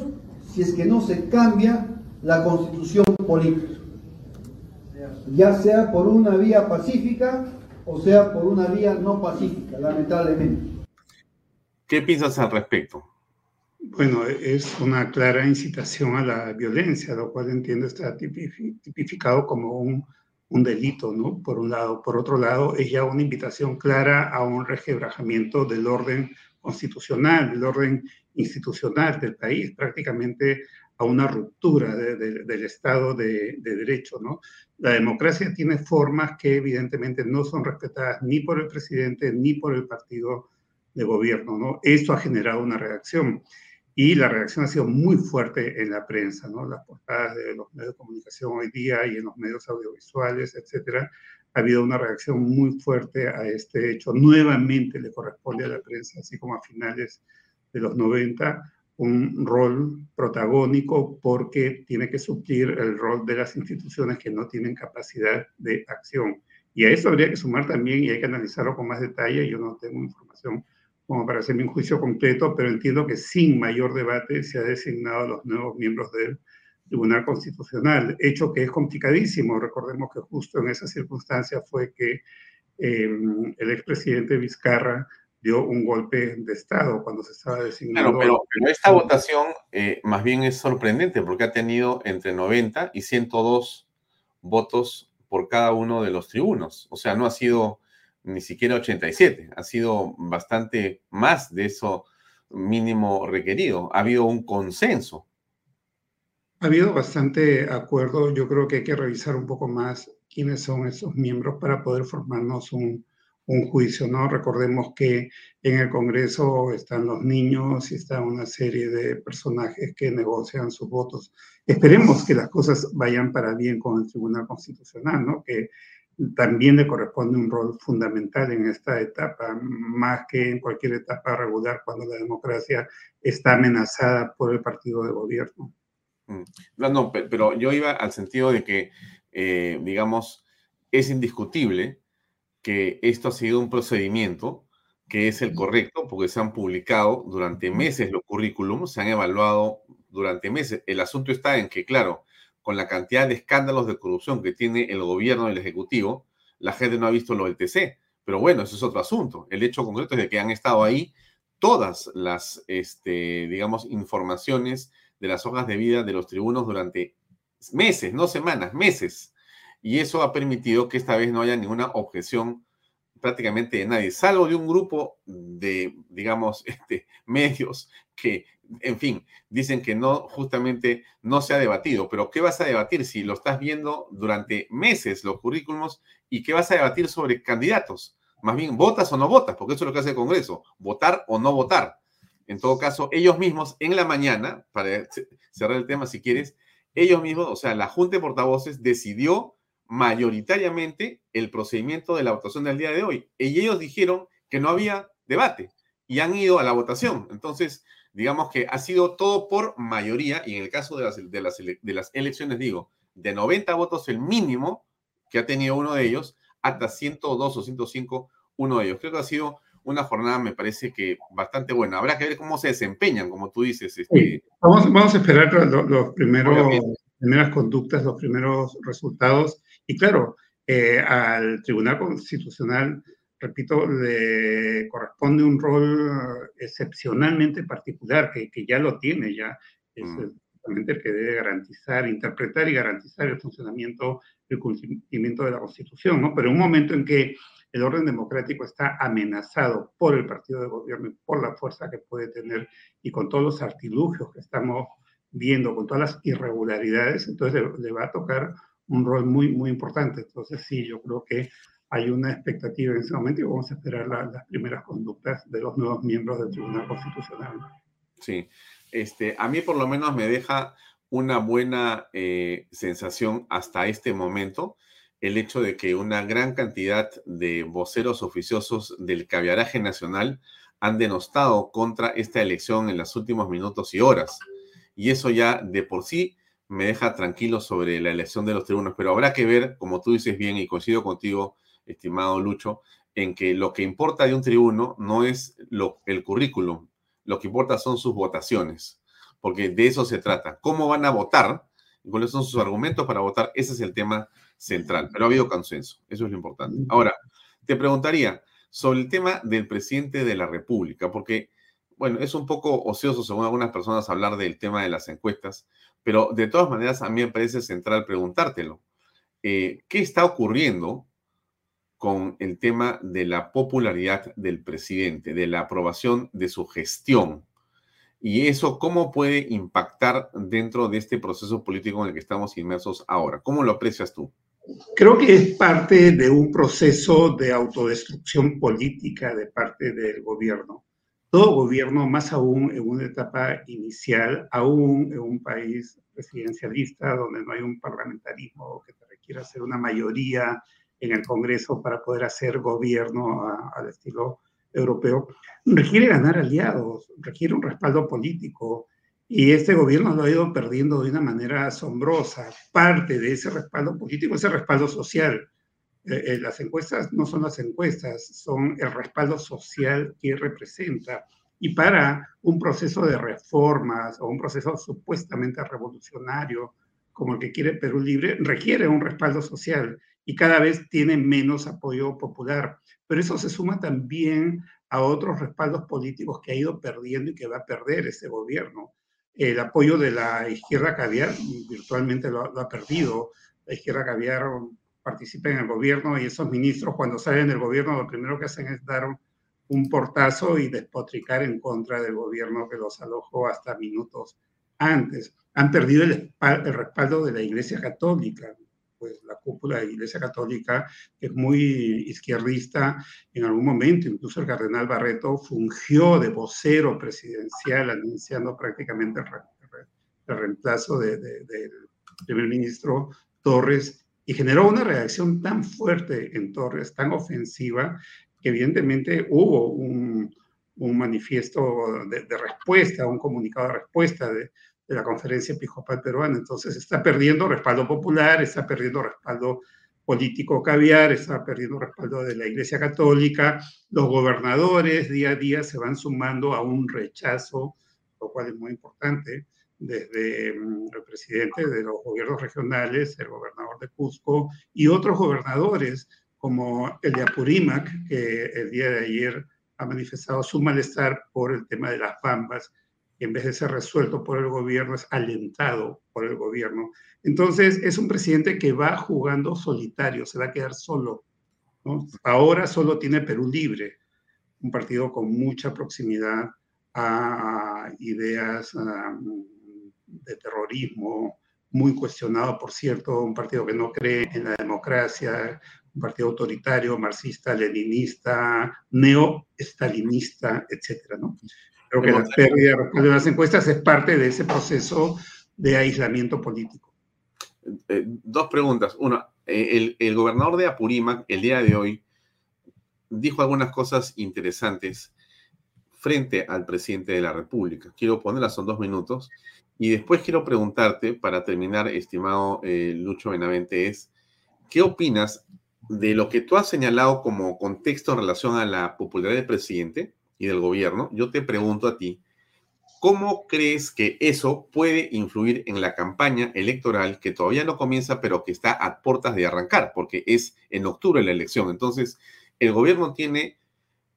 si es que no se cambia la constitución política, ya sea por una vía pacífica o sea por una vía no pacífica, lamentablemente. ¿Qué piensas al respecto? Bueno, es una clara incitación a la violencia, lo cual entiendo está tipificado como un, un delito, ¿no? Por un lado. Por otro lado, es ya una invitación clara a un regebrajamiento del orden constitucional, del orden institucional del país. Prácticamente a una ruptura del Estado de, Derecho. ¿no? La democracia tiene formas que evidentemente no son respetadas ni por el presidente ni por el partido de gobierno. ¿no? Esto ha generado una reacción y la reacción ha sido muy fuerte en la prensa. ¿no? Las portadas de los medios de comunicación hoy día y en los medios audiovisuales, etcétera, ha habido una reacción muy fuerte a este hecho. Nuevamente le corresponde a la prensa, así como a finales de los 90, un rol protagónico porque tiene que suplir el rol de las instituciones que no tienen capacidad de acción. Y a eso habría que sumar también, y hay que analizarlo con más detalle, yo no tengo información como para hacerme un juicio completo, pero entiendo que sin mayor debate se ha designado a los nuevos miembros del Tribunal Constitucional, hecho que es complicadísimo. Recordemos que justo en esa circunstancia fue que eh, el expresidente Vizcarra dio un golpe de Estado cuando se estaba designando. Claro, pero, esta votación eh, más bien es sorprendente porque ha tenido entre 90 y 102 votos por cada uno de los tribunos. O sea, no ha sido ni siquiera 87, ha sido bastante más de eso mínimo requerido. Ha habido un consenso. Ha habido bastante acuerdo. Yo creo que hay que revisar un poco más quiénes son esos miembros para poder formarnos un, un juicio, ¿no? Recordemos que en el Congreso están los niños y está una serie de personajes que negocian sus votos. Esperemos que las cosas vayan para bien con el Tribunal Constitucional, ¿no? Que también le corresponde un rol fundamental en esta etapa, más que en cualquier etapa regular cuando la democracia está amenazada por el partido de gobierno. Mm. No, pero yo iba al sentido de que, eh, digamos, es indiscutible que esto ha sido un procedimiento que es el correcto, porque se han publicado durante meses los currículums, se han evaluado durante meses. El asunto está en que, claro, con la cantidad de escándalos de corrupción que tiene el gobierno y el Ejecutivo, la gente no ha visto lo del TC. Pero bueno, eso es otro asunto. El hecho concreto es de que han estado ahí todas las, este, digamos, informaciones de las hojas de vida de los tribunos durante meses, no semanas, meses. Y eso ha permitido que esta vez no haya ninguna objeción prácticamente de nadie, salvo de un grupo de, digamos, [laughs] este, medios que, en fin, dicen que no, justamente no se ha debatido. Pero ¿qué vas a debatir si lo estás viendo durante meses los currículums y qué vas a debatir sobre candidatos? Más bien, ¿votas o no votas? Porque eso es lo que hace el Congreso, votar o no votar. En todo caso, ellos mismos en la mañana, para cerrar el tema si quieres, ellos mismos, o sea, la Junta de Portavoces decidió mayoritariamente el procedimiento de la votación del día de hoy. Y ellos dijeron que no había debate y han ido a la votación. Entonces, digamos que ha sido todo por mayoría y en el caso de las, de las, de las elecciones, digo, de 90 votos el mínimo que ha tenido uno de ellos, hasta 102 o 105 uno de ellos. Creo que ha sido una jornada, me parece que bastante buena. Habrá que ver cómo se desempeñan, como tú dices. Este... Vamos, vamos a esperar los, primeros, primeras conductas, los primeros resultados. Y claro, eh, al Tribunal Constitucional, repito, le corresponde un rol excepcionalmente particular, que, que ya lo tiene, ya es mm. el que debe garantizar, interpretar y garantizar el funcionamiento, el cumplimiento de la Constitución, ¿no? Pero en un momento en que el orden democrático está amenazado por el partido de gobierno y por la fuerza que puede tener y con todos los artilugios que estamos viendo, con todas las irregularidades, entonces le, va a tocar un rol muy, muy importante. Entonces sí, yo creo que hay una expectativa en ese momento y vamos a esperar las primeras conductas de los nuevos miembros del Tribunal Constitucional. Sí, este, a mí por lo menos me deja una buena eh, sensación hasta este momento el hecho de que una gran cantidad de voceros oficiosos del caviaraje nacional han denostado contra esta elección en los últimos minutos y horas. Y eso ya de por sí me deja tranquilo sobre la elección de los tribunos, pero habrá que ver, como tú dices bien y coincido contigo, estimado Lucho, en que lo que importa de un tribuno no es lo, el currículum, lo que importa son sus votaciones, porque de eso se trata. ¿Cómo van a votar? ¿Cuáles son sus argumentos para votar? Ese es el tema central, pero ha habido consenso, eso es lo importante. Ahora, te preguntaría sobre el tema del presidente de la República, porque, bueno, es un poco ocioso, según algunas personas, hablar del tema de las encuestas, pero de todas maneras a mí me parece central preguntártelo. Eh, ¿Qué está ocurriendo con el tema de la popularidad del presidente, de la aprobación de su gestión? Y eso, ¿cómo puede impactar dentro de este proceso político en el que estamos inmersos ahora? ¿Cómo lo aprecias tú? Creo que es parte de un proceso de autodestrucción política de parte del gobierno. Todo gobierno, más aún en una etapa inicial, aún en un país presidencialista donde no hay un parlamentarismo que te requiera hacer una mayoría en el Congreso para poder hacer gobierno al estilo europeo, requiere ganar aliados, requiere un respaldo político, y este gobierno lo ha ido perdiendo de una manera asombrosa. Parte de ese respaldo político, ese respaldo social. Eh, eh, las encuestas no son las encuestas, son el respaldo social que representa. Y para un proceso de reformas o un proceso supuestamente revolucionario como el que quiere Perú Libre, requiere un respaldo social y cada vez tiene menos apoyo popular. Pero eso se suma también a otros respaldos políticos que ha ido perdiendo y que va a perder ese gobierno el apoyo de la izquierda caviar virtualmente lo, ha perdido. La izquierda caviar participa en el gobierno y esos ministros cuando salen del gobierno lo primero que hacen es dar un, portazo y despotricar en contra del gobierno que los alojó hasta minutos antes. Han perdido el, el respaldo de la Iglesia Católica pues la cúpula de la Iglesia Católica, es muy izquierdista en algún momento, incluso el cardenal Barreto fungió de vocero presidencial, anunciando prácticamente el, reemplazo del primer ministro Torres, y generó una reacción tan fuerte en Torres, tan ofensiva, que evidentemente hubo un, un manifiesto de, respuesta, un comunicado de respuesta de, de la conferencia episcopal peruana. Entonces está perdiendo respaldo popular, está perdiendo respaldo político caviar, está perdiendo respaldo de la Iglesia Católica. Los gobernadores día a día se van sumando a un rechazo, lo cual es muy importante, desde mm, el presidente de los gobiernos regionales, el gobernador de Cusco y otros gobernadores como el de Apurímac, que el día de ayer ha manifestado su malestar por el tema de las bambas, que en vez de ser resuelto por el gobierno, es alentado por el gobierno. Entonces, es un presidente que va jugando solitario, se va a quedar solo. Ahora solo tiene Perú Libre, un partido con mucha proximidad a ideas de terrorismo, muy cuestionado, por cierto, un partido que no cree en la democracia, un partido autoritario, marxista, leninista, neo-estalinista, etcétera, ¿no? Creo que la pérdida de las encuestas es parte de ese proceso de aislamiento político. Eh, dos preguntas. Una, eh, el, gobernador de Apurímac el día de hoy dijo algunas cosas interesantes frente al presidente de la República. Quiero ponerlas, son dos minutos. Y después quiero preguntarte, para terminar, estimado eh, Lucho Benavente, es, ¿qué opinas de lo que tú has señalado como contexto en relación a la popularidad del presidente y del gobierno? Yo te pregunto a ti, ¿cómo crees que eso puede influir en la campaña electoral que todavía no comienza, pero que está a puertas de arrancar, porque es en octubre la elección? Entonces, el gobierno tiene,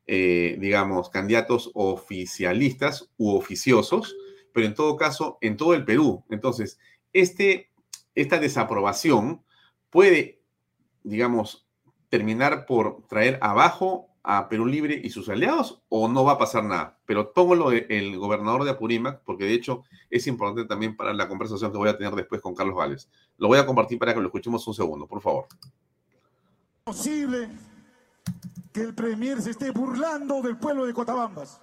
eh, digamos, candidatos oficialistas u oficiosos, pero en todo caso, en todo el Perú. Entonces, este, esta desaprobación puede, digamos, terminar por traer abajo a Perú Libre y sus aliados o no va a pasar nada. Pero pongo lo del gobernador de Apurímac, porque de hecho es importante también para la conversación que voy a tener después con Carlos Vales. Lo voy a compartir para que lo escuchemos un segundo, por favor. Posible que el Premier se esté burlando del pueblo de Cotabambas.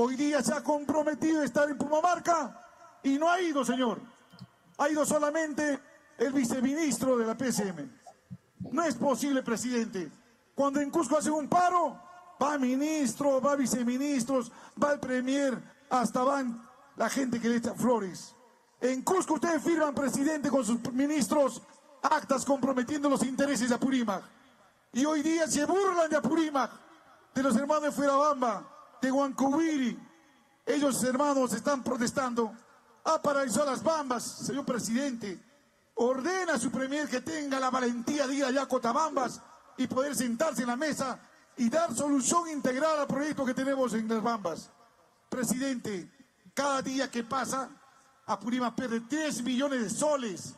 Hoy día se ha comprometido a estar en Pumamarca y no ha ido, señor. Ha ido solamente el viceministro de la PSM. No es posible, presidente. Cuando en Cusco hacen un paro, va ministro, va viceministros, va el premier, hasta van la gente que le echa flores. En Cusco ustedes firman, presidente, con sus ministros actas comprometiendo los intereses de Apurímac. Y hoy día se burlan de Apurímac, de los hermanos de Fuerabamba, de Huancubiri. Ellos, hermanos, están protestando. Ha paralizado las bambas, señor presidente. Ordena a su premier que tenga la valentía de ir allá a Cotabambas y poder sentarse en la mesa y dar solución integral al proyecto que tenemos en las bambas. Presidente, cada día que pasa, Apurímac pierde 3 millones de soles.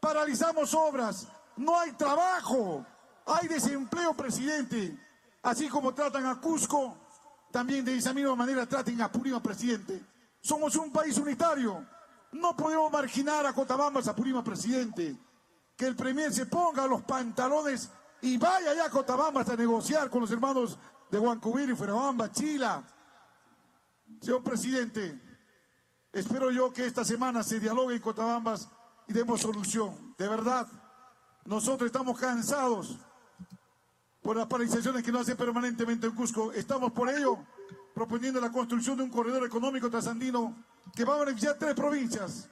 Paralizamos obras, no hay trabajo. Hay desempleo, presidente. Así como tratan a Cusco, también de esa misma manera traten a Purima, presidente. Somos un país unitario. No podemos marginar a Cotabambas, a Purima, presidente. Que el Premier se ponga los pantalones y vaya allá a Cotabambas a negociar con los hermanos de Huancubir y Fuerabamba, Chila. Señor presidente, espero yo que esta semana se dialogue en Cotabambas y demos solución. De verdad, nosotros estamos cansados por las paralizaciones que no hacen permanentemente en Cusco. Estamos por ello proponiendo la construcción de un corredor económico trasandino que va a beneficiar tres provincias,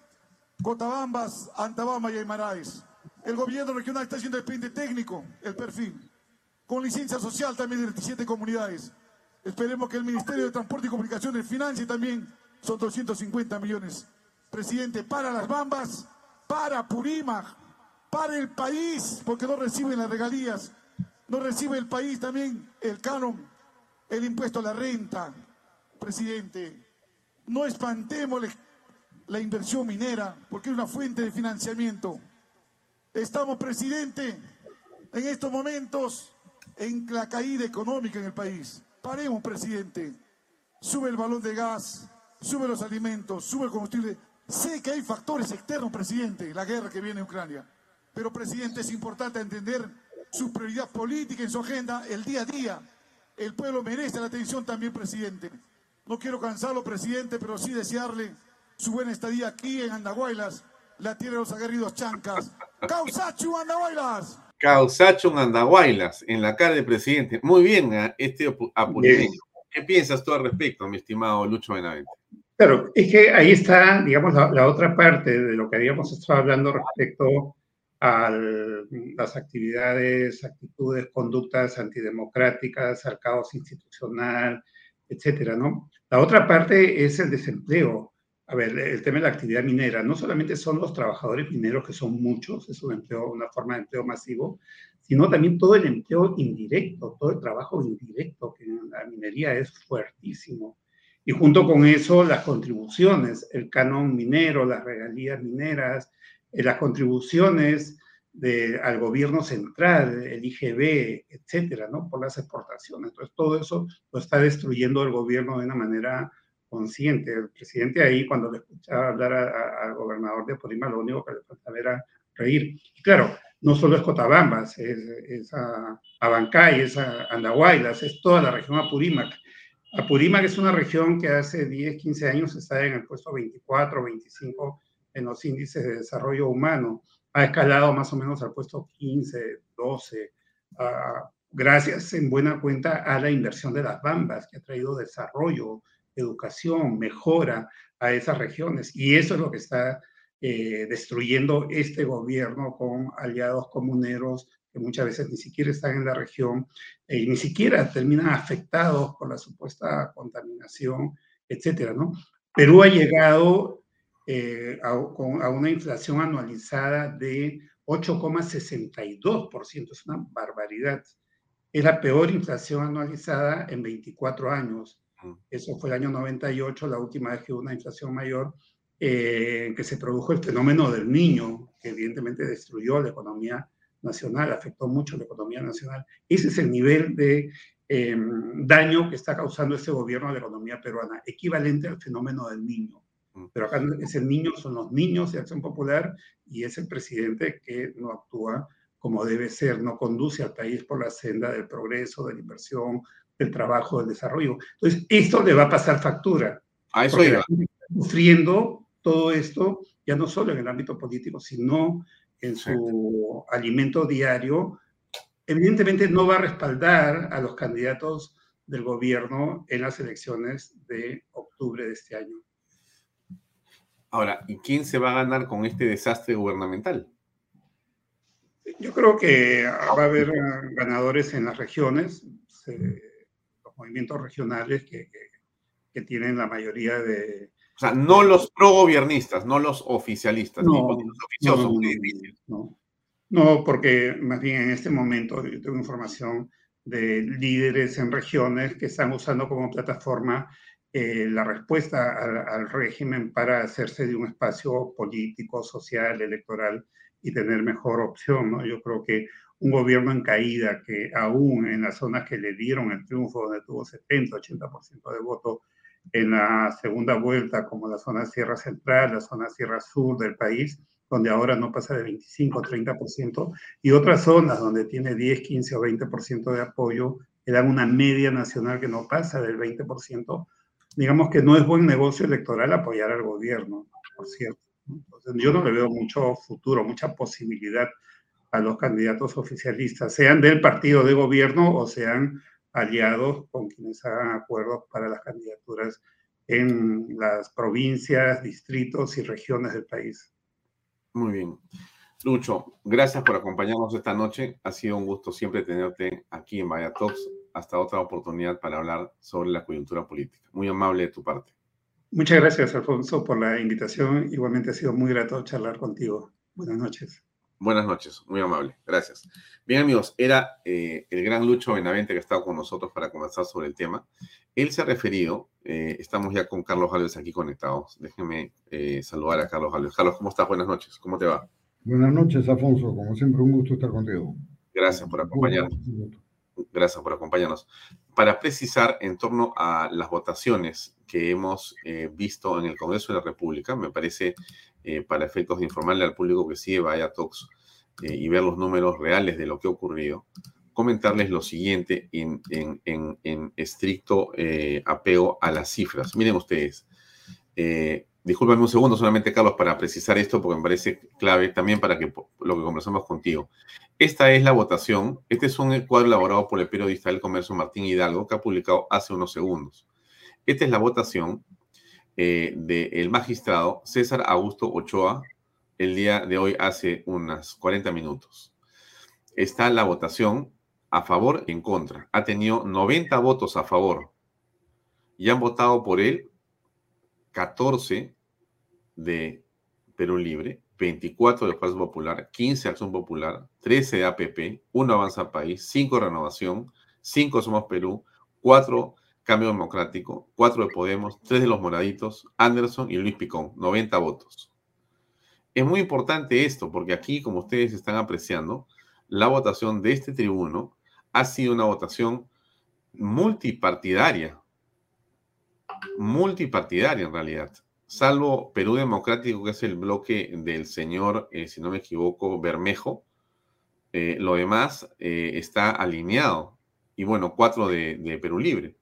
Cotabambas, Antabama y Aymaraes. El gobierno regional está haciendo expediente técnico, el perfil, con licencia social también de 17 comunidades. Esperemos que el Ministerio de Transporte y Comunicaciones financie también, son 250 millones. Presidente, para las Bambas, para Purímac, para el país, porque no reciben las regalías no recibe el país también el canon, el impuesto a la renta. Presidente, no espantemos la inversión minera porque es una fuente de financiamiento. Estamos, presidente, en estos momentos en la caída económica en el país. Paremos, presidente. Sube el balón de gas, sube los alimentos, sube el combustible. Sé que hay factores externos, presidente, la guerra que viene en Ucrania. Pero, presidente, es importante entender su prioridad política, en su agenda, el día a día. El pueblo merece la atención también, presidente. No quiero cansarlo, presidente, pero sí desearle su buena estadía aquí en Andahuaylas, la tierra de los aguerridos chancas. ¡Causachu, Andahuaylas! Causachu, Andahuaylas, en la cara del presidente. Muy bien, ¿eh? este apuntamiento. ¿Qué piensas tú al respecto, mi estimado Lucho Benavente? Claro, es que ahí está, digamos, la, la, otra parte de lo que habíamos estado hablando respecto a las actividades, actitudes, conductas antidemocráticas, al caos institucional, etcétera, ¿no? La otra parte es el desempleo. a ver, el tema de la actividad minera, no solamente son los trabajadores mineros, que son muchos, es un empleo, una forma de empleo masivo, sino también todo el empleo indirecto, todo el trabajo indirecto, que en la minería es fuertísimo. Y junto con eso, las contribuciones, el canon minero, las regalías mineras, las contribuciones al gobierno central, el IGB, etcétera, ¿no? Por las exportaciones. Entonces, todo eso lo está destruyendo el gobierno de una manera consciente. El presidente ahí, cuando le escuchaba hablar al gobernador de Polima, lo único que le faltaba era reír. Claro, no solo es Cotabambas, es, a Abancay, es Andahuaylas, es toda la región Apurímac. Apurímac es una región que hace 10, 15 años está en el puesto 24, 25 en los índices de desarrollo humano. Ha escalado más o menos al puesto 15, 12, uh, gracias en buena cuenta a la inversión de las Bambas, que ha traído desarrollo, educación, mejora a esas regiones. Y eso es lo que está eh, destruyendo este gobierno con aliados comuneros que muchas veces ni siquiera están en la región eh, y ni siquiera terminan afectados por la supuesta contaminación, etcétera, ¿no? Perú ha llegado eh, a, a, una inflación anualizada de 8,62%, es una barbaridad. Es la peor inflación anualizada en 24 años. Eso fue el año 98, la última vez que hubo una inflación mayor, eh, que se produjo el fenómeno del niño, que evidentemente destruyó la economía nacional, afectó mucho la economía nacional. Ese es el nivel de eh, daño que está causando este gobierno a la economía peruana, equivalente al fenómeno del niño. Pero acá ese niño son los niños de Acción Popular y es el presidente que no actúa como debe ser, no conduce al país por la senda del progreso, de la inversión, del trabajo, del desarrollo. Entonces, esto le va a pasar factura. A eso iba. Sufriendo todo esto, ya no solo en el ámbito político, sino en su alimento diario, evidentemente no va a respaldar a los candidatos del gobierno en las elecciones de octubre de este año. Ahora, ¿y quién se va a ganar con este desastre gubernamental? Yo creo que va a haber ganadores en las regiones. Se, movimientos regionales que, que, tienen la mayoría de... O sea, no los pro-gobiernistas, no los oficialistas, no, los oficiosos. No, no, porque más bien en este momento yo tengo información de líderes en regiones que están usando como plataforma eh, la respuesta al, régimen para hacerse de un espacio político, social, electoral y tener mejor opción. Yo creo que un gobierno en caída que aún en las zonas que le dieron el triunfo, donde tuvo 70, 80% de voto en la segunda vuelta, como la zona Sierra Central, la zona Sierra Sur del país, donde ahora no pasa de 25 o 30%, y otras zonas donde tiene 10, 15 o 20% de apoyo, que dan una media nacional que no pasa del 20%, digamos que no es buen negocio electoral apoyar al gobierno, por cierto. Entonces, yo no le veo mucho futuro, mucha posibilidad a los candidatos oficialistas, sean del partido de gobierno o sean aliados con quienes hagan acuerdos para las candidaturas en las provincias, distritos y regiones del país. Muy bien. Lucho, gracias por acompañarnos esta noche. Ha sido un gusto siempre tenerte aquí en Vaya Talks. Hasta otra oportunidad para hablar sobre la coyuntura política. Muy amable de tu parte. Muchas gracias, Alfonso, por la invitación. Igualmente ha sido muy grato charlar contigo. Buenas noches. Buenas noches, muy amable, gracias. Bien amigos, era eh, el gran Lucho Benavente que ha estado con nosotros para conversar sobre el tema. Él se ha referido, eh, estamos ya con Carlos Gálvez aquí conectados. Déjenme eh, saludar a Carlos Gálvez. Carlos, ¿cómo estás? Buenas noches, ¿cómo te va? Buenas noches, Afonso. Como siempre, un gusto estar contigo. Gracias por acompañarnos. Gracias por acompañarnos. Para precisar en torno a las votaciones que hemos visto en el Congreso de la República, me parece eh, para efectos de informarle al público que sigue Vaya Talks eh, y ver los números reales de lo que ha ocurrido, comentarles lo siguiente en, en, estricto eh, apego a las cifras. Miren ustedes, discúlpame un segundo solamente, Carlos, para precisar esto, porque me parece clave también para que lo que conversamos contigo. Esta es la votación, este es un cuadro elaborado por el periodista del comercio Martín Hidalgo, que ha publicado hace unos segundos. Esta es la votación eh, del magistrado César Augusto Ochoa el día de hoy hace unas 40 minutos. Está la votación a favor y en contra. Ha tenido 90 votos a favor y han votado por él 14 de Perú Libre, 24 de Fuerza Popular, 15 Acción Popular, 13 de APP, 1 Avanza País, 5 Renovación, 5 Somos Perú, 4 Cambio Democrático, 4 de Podemos, 3 de los Moraditos, Anderson y Luis Picón, 90 votos. Es muy importante esto porque aquí, como ustedes están apreciando, la votación de este tribuno ha sido una votación multipartidaria. Multipartidaria en realidad. Salvo Perú Democrático, que es el bloque del señor, eh, si no me equivoco, Bermejo, eh, lo demás eh, está alineado. Y bueno, cuatro de, de, Perú Libre.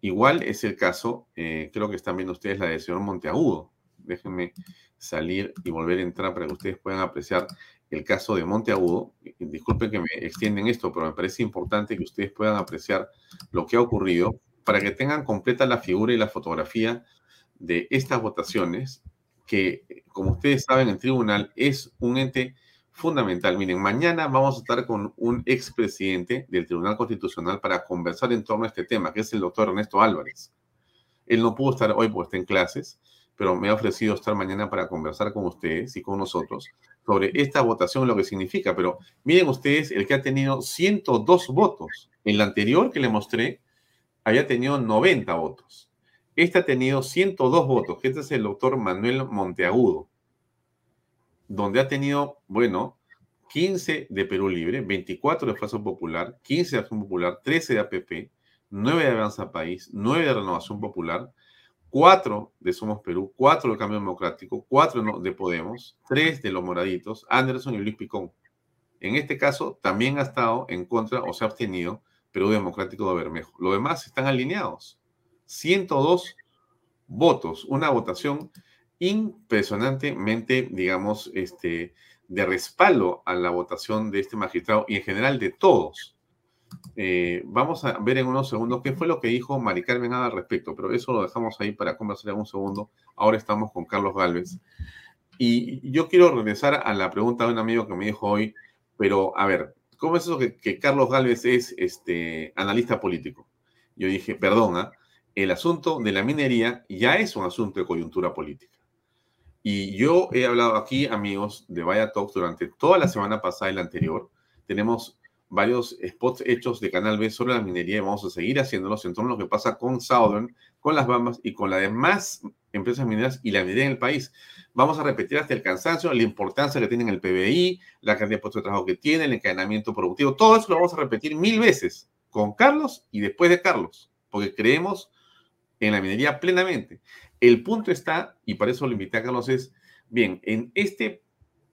Igual es el caso, creo que están viendo ustedes la del señor Monteagudo. Déjenme salir y volver a entrar para que ustedes puedan apreciar el caso de Monteagudo. Disculpen que me extienden esto, pero me parece importante que ustedes puedan apreciar lo que ha ocurrido para que tengan completa la figura y la fotografía de estas votaciones, que como ustedes saben, el tribunal es un ente fundamental. Miren, mañana vamos a estar con un expresidente del Tribunal Constitucional para conversar en torno a este tema, que es el doctor Ernesto Álvarez. Él no pudo estar hoy porque está en clases, pero me ha ofrecido estar mañana para conversar con ustedes y con nosotros sobre esta votación, lo que significa. Pero miren ustedes, el que ha tenido 102 votos, en la anterior que le mostré, había tenido 90 votos. Este ha tenido 102 votos, que este es el doctor Manuel Monteagudo, donde ha tenido, bueno, 15 de Perú Libre, 24 de Fuerza Popular, 15 de Acción Popular, 13 de APP, 9 de Avanza País, 9 de Renovación Popular, cuatro de Somos Perú, cuatro del Cambio Democrático, cuatro de Podemos, tres de los Moraditos, Anderson y Luis Picón. En este caso, también ha estado en contra o se ha abstenido Perú Democrático de Bermejo. Los demás están alineados. 102 votos, una votación impresionantemente, digamos, este, de respaldo a la votación de este magistrado y en general de todos eh, vamos a ver en unos segundos qué fue lo que dijo Mari Carmen al respecto, pero eso lo dejamos ahí para conversar en un segundo. Ahora estamos con Carlos Galvez. Y yo quiero regresar a la pregunta de un amigo que me dijo hoy, pero a ver, ¿cómo es eso que, Carlos Galvez es este, analista político? Yo dije, perdona, el asunto de la minería ya es un asunto de coyuntura política. Y yo he hablado aquí, amigos, de Vaya Talks durante toda la semana pasada y la anterior. Tenemos varios spots hechos de Canal B sobre la minería y vamos a seguir haciéndolos en torno a lo que pasa con Southern, con las Bambas y con las demás empresas mineras y la minería en el país. Vamos a repetir hasta el cansancio la importancia que tienen el PBI, la cantidad de puestos de trabajo que tiene, el encadenamiento productivo. Todo eso lo vamos a repetir mil veces con Carlos y después de Carlos, porque creemos en la minería plenamente. El punto está, y para eso lo invité a Carlos, es, bien, en este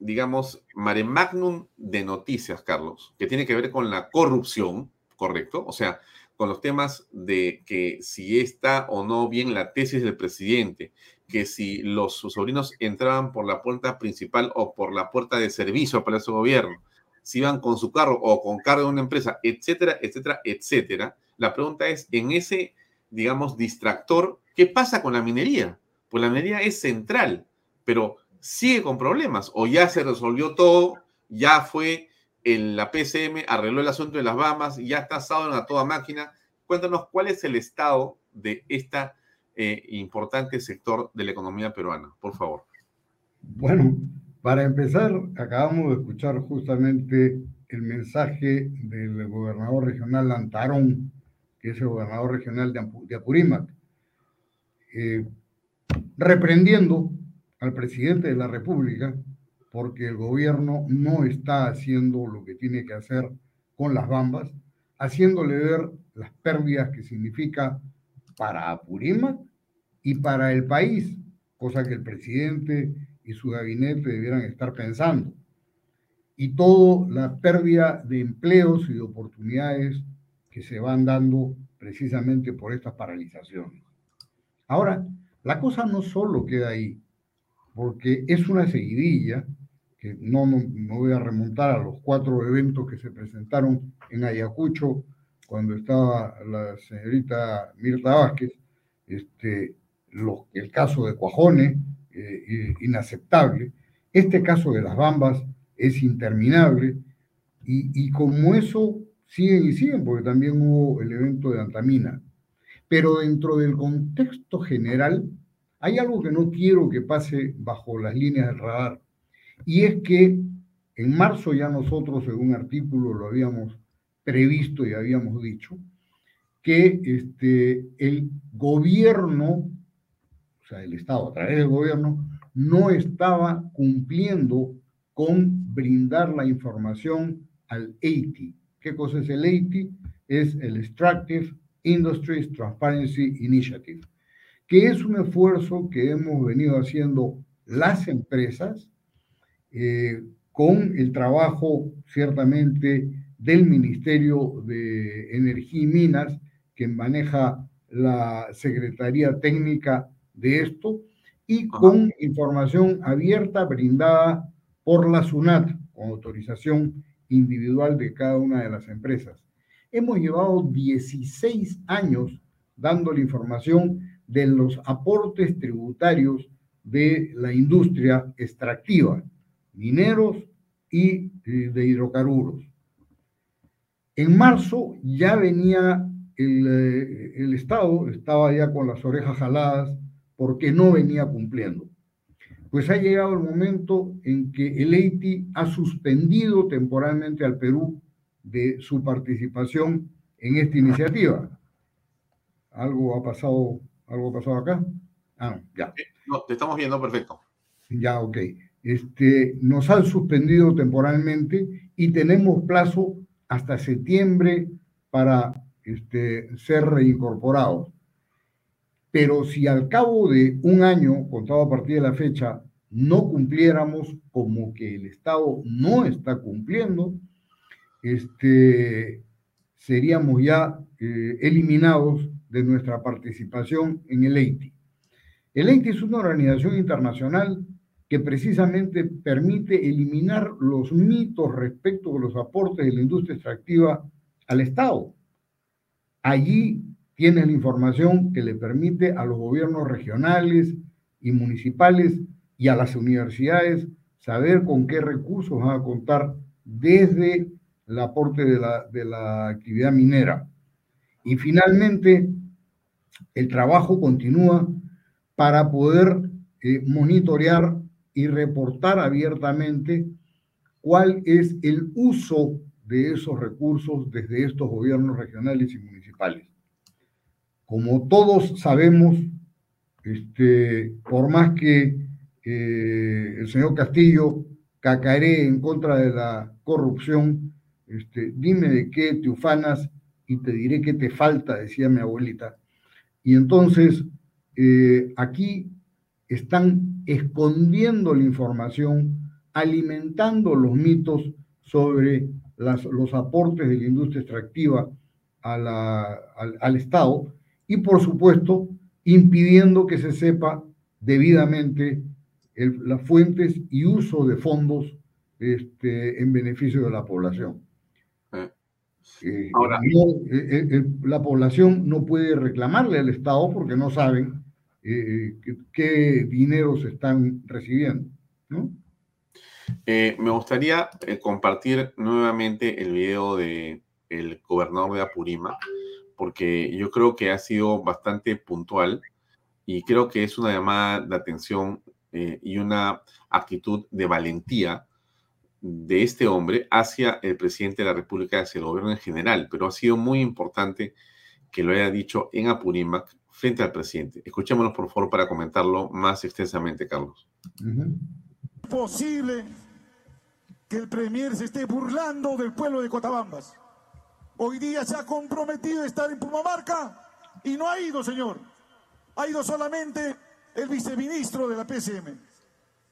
digamos, mare magnum de noticias, Carlos, que tiene que ver con la corrupción, ¿correcto? O sea, con los temas de que si está o no bien la tesis del presidente, que si los sus sobrinos entraban por la puerta principal o por la puerta de servicio para ese Gobierno, si iban con su carro o con cargo de una empresa, etcétera, etcétera, etcétera. La pregunta es, en ese, digamos, distractor, ¿qué pasa con la minería? Pues la minería es central, pero sigue con problemas o ya se resolvió todo, ya fue en la PCM, arregló el asunto de las Bahamas, ya está asado en a toda máquina. Cuéntanos cuál es el estado de este importante sector de la economía peruana, por favor. Bueno, para empezar, acabamos de escuchar justamente el mensaje del gobernador regional Lantarón, que es el gobernador regional de, Apurímac, eh, reprendiendo al presidente de la República porque el gobierno no está haciendo lo que tiene que hacer con las bambas, haciéndole ver las pérdidas que significa para Apurímac y para el país, cosa que el presidente y su gabinete debieran estar pensando. Y todo la pérdida de empleos y de oportunidades que se van dando precisamente por estas paralizaciones. Ahora, la cosa no solo queda ahí porque es una seguidilla, que no, no, voy a remontar a los cuatro eventos que se presentaron en Ayacucho cuando estaba la señorita Mirta Vázquez, este, el caso de Cuajone, eh, inaceptable, este caso de las bambas es interminable, y, y como eso siguen y siguen, porque también hubo el evento de Antamina. Pero dentro del contexto general, Hay algo que no quiero que pase bajo las líneas del radar, y es que en marzo ya nosotros en un artículo lo habíamos previsto y habíamos dicho que este, el gobierno, o sea, el Estado a través del gobierno, no estaba cumpliendo con brindar la información al EITI. ¿Qué cosa es el EITI? Es el Extractive Industries Transparency Initiative, que es un esfuerzo que hemos venido haciendo las empresas eh, con el trabajo ciertamente del Ministerio de Energía y Minas, que maneja la Secretaría Técnica de esto, y con información abierta brindada por la SUNAT, con autorización individual de cada una de las empresas. Hemos llevado 16 años dando la información de los aportes tributarios de la industria extractiva, mineros y eh, de hidrocarburos. En marzo ya venía el, eh, el, Estado, estaba ya con las orejas jaladas porque no venía cumpliendo. Pues ha llegado el momento en que el EITI ha suspendido temporalmente al Perú de su participación en esta iniciativa. ¿Algo ha pasado, algo ha pasado acá? Ah, ya. No, te estamos viendo perfecto. Ya, ok. Este, nos han suspendido temporalmente y tenemos plazo hasta septiembre para este, ser reincorporados. Pero si al cabo de un año, contado a partir de la fecha, no cumpliéramos como que el Estado no está cumpliendo, este, seríamos ya eh, eliminados de nuestra participación en el EITI. El EITI es una organización internacional que precisamente permite eliminar los mitos respecto de los aportes de la industria extractiva al Estado. Allí tienes la información que le permite a los gobiernos regionales y municipales y a las universidades saber con qué recursos van a contar desde el aporte de la, de la actividad minera. Y finalmente, el trabajo continúa para poder eh, monitorear y reportar abiertamente cuál es el uso de esos recursos desde estos gobiernos regionales y municipales. Como todos sabemos, este, por más que eh, el señor Castillo cacaree en contra de la corrupción, este, dime de qué te ufanas y te diré qué te falta, decía mi abuelita. Y entonces, eh, aquí están escondiendo la información, alimentando los mitos sobre los aportes de la industria extractiva al, Estado y, por supuesto, impidiendo que se sepa debidamente las fuentes y uso de fondos este, en beneficio de la población. Eh, eh, Ahora, eh, la población no puede reclamarle al Estado porque no saben qué, dinero se están recibiendo. me gustaría compartir nuevamente el video de el gobernador de Apurímac, porque yo creo que ha sido bastante puntual y creo que es una llamada de atención eh, y una actitud de valentía de este hombre hacia el presidente de la República, hacia el gobierno en general, pero ha sido muy importante que lo haya dicho en Apurímac frente al presidente. Escuchémonos, por favor, para comentarlo más extensamente, Carlos. Es posible que el Premier se esté burlando del pueblo de Cotabambas. Hoy día se ha comprometido a estar en Pumamarca y no ha ido, señor. Ha ido solamente el viceministro de la PCM.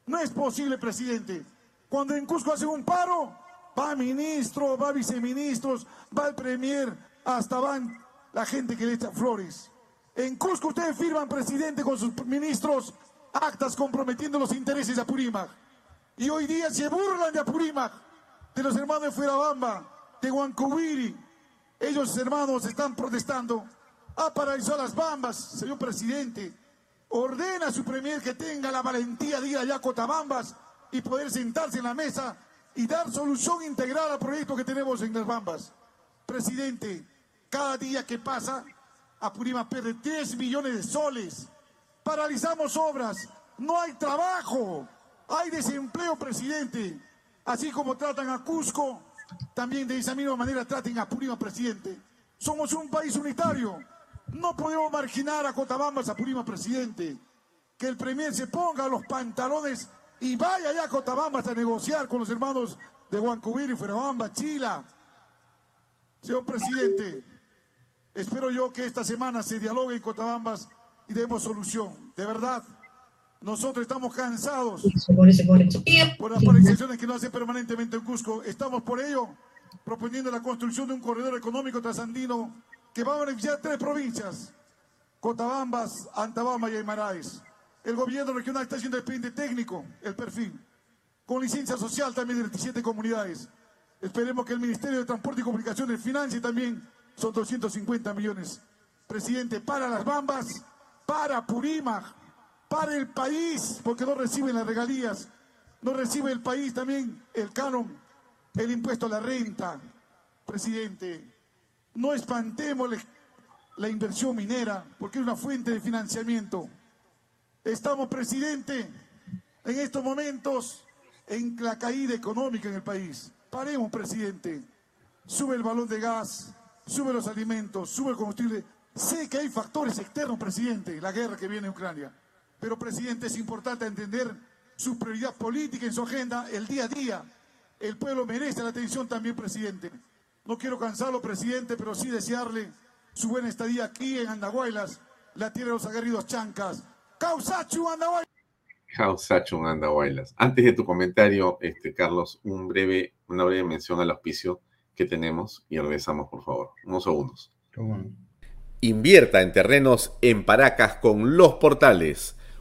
No es posible, presidente. Cuando en Cusco hace un paro, va ministro, va viceministros, va el premier, hasta van la gente que le echa flores. En Cusco ustedes firman, presidente, con sus ministros actas comprometiendo los intereses de Apurímac. Y hoy día se burlan de Apurímac, de los hermanos de Fuerabamba, de Huancubiri. Ellos, hermanos, están protestando. Ha paralizado las bambas, señor presidente ordena a su premier que tenga la valentía de ir allá a Cotabambas y poder sentarse en la mesa y dar solución integral al proyecto que tenemos en las Bambas. Presidente, cada día que pasa, Apurímac pierde 3 millones de soles paralizamos obras, no hay trabajo, hay desempleo, presidente. Así como tratan a Cusco, también de esa misma manera traten a Purima, presidente. Somos un país unitario. No podemos marginar a Cotabambas, a Purima, presidente. Que el Premier se ponga los pantalones y vaya ya a Cotabambas a negociar con los hermanos de Huancubir y Fuerabamba, Chila. Señor presidente, espero yo que esta semana se dialogue en Cotabambas y demos solución. De verdad, nosotros estamos cansados por las paralizaciones que no hace permanentemente en Cusco. Estamos por ello proponiendo la construcción de un corredor económico trasandino que va a beneficiar tres provincias, Cotabambas, Antabamba y Aymaraes. El gobierno regional está haciendo expediente técnico, el perfil, con licencia social también de 27 comunidades. Esperemos que el Ministerio de Transporte y Comunicaciones financie también, son 250 millones. Presidente, para las Bambas, para Purímac, para el país, porque no reciben las regalías, no recibe el país también el canon, el impuesto a la renta. Presidente, no espantemos la inversión minera, porque es una fuente de financiamiento. Estamos, presidente, en estos momentos en la caída económica en el país. Paremos, presidente. Sube el balón de gas, sube los alimentos, sube el combustible. Sé que hay factores externos, presidente, la guerra que viene en Ucrania. Pero, presidente, es importante entender su prioridad política en su agenda, el día a día. El pueblo merece la atención también, presidente. No quiero cansarlo, presidente, pero sí desearle su buena estadía aquí en Andahuaylas, la tierra de los aguerridos chancas. ¡Causachu, Andahuaylas! Causachu, Andahuaylas. Antes de tu comentario, este, Carlos, un breve, una breve mención al auspicio que tenemos y regresamos, por favor. Unos segundos. Invierta en terrenos en Paracas con los portales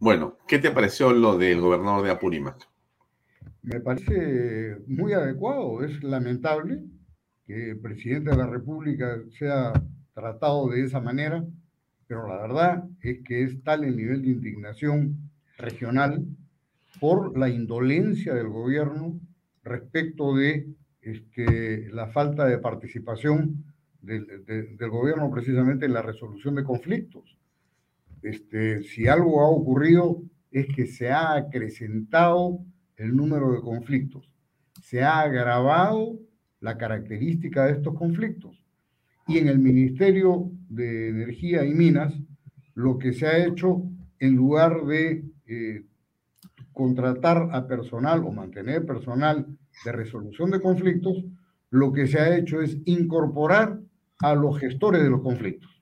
Bueno, ¿qué te pareció lo del gobernador de Apurímac? Me parece muy adecuado. Es lamentable que el presidente de la República sea tratado de esa manera, pero la verdad es que es tal el nivel de indignación regional por la indolencia del gobierno respecto de este, la falta de participación del, del gobierno precisamente en la resolución de conflictos. Este, si algo ha ocurrido es que se ha acrecentado el número de conflictos, se ha agravado la característica de estos conflictos. Y en el Ministerio de Energía y Minas, lo que se ha hecho, en lugar de eh, contratar a personal o mantener personal de resolución de conflictos, lo que se ha hecho es incorporar a los gestores de los conflictos.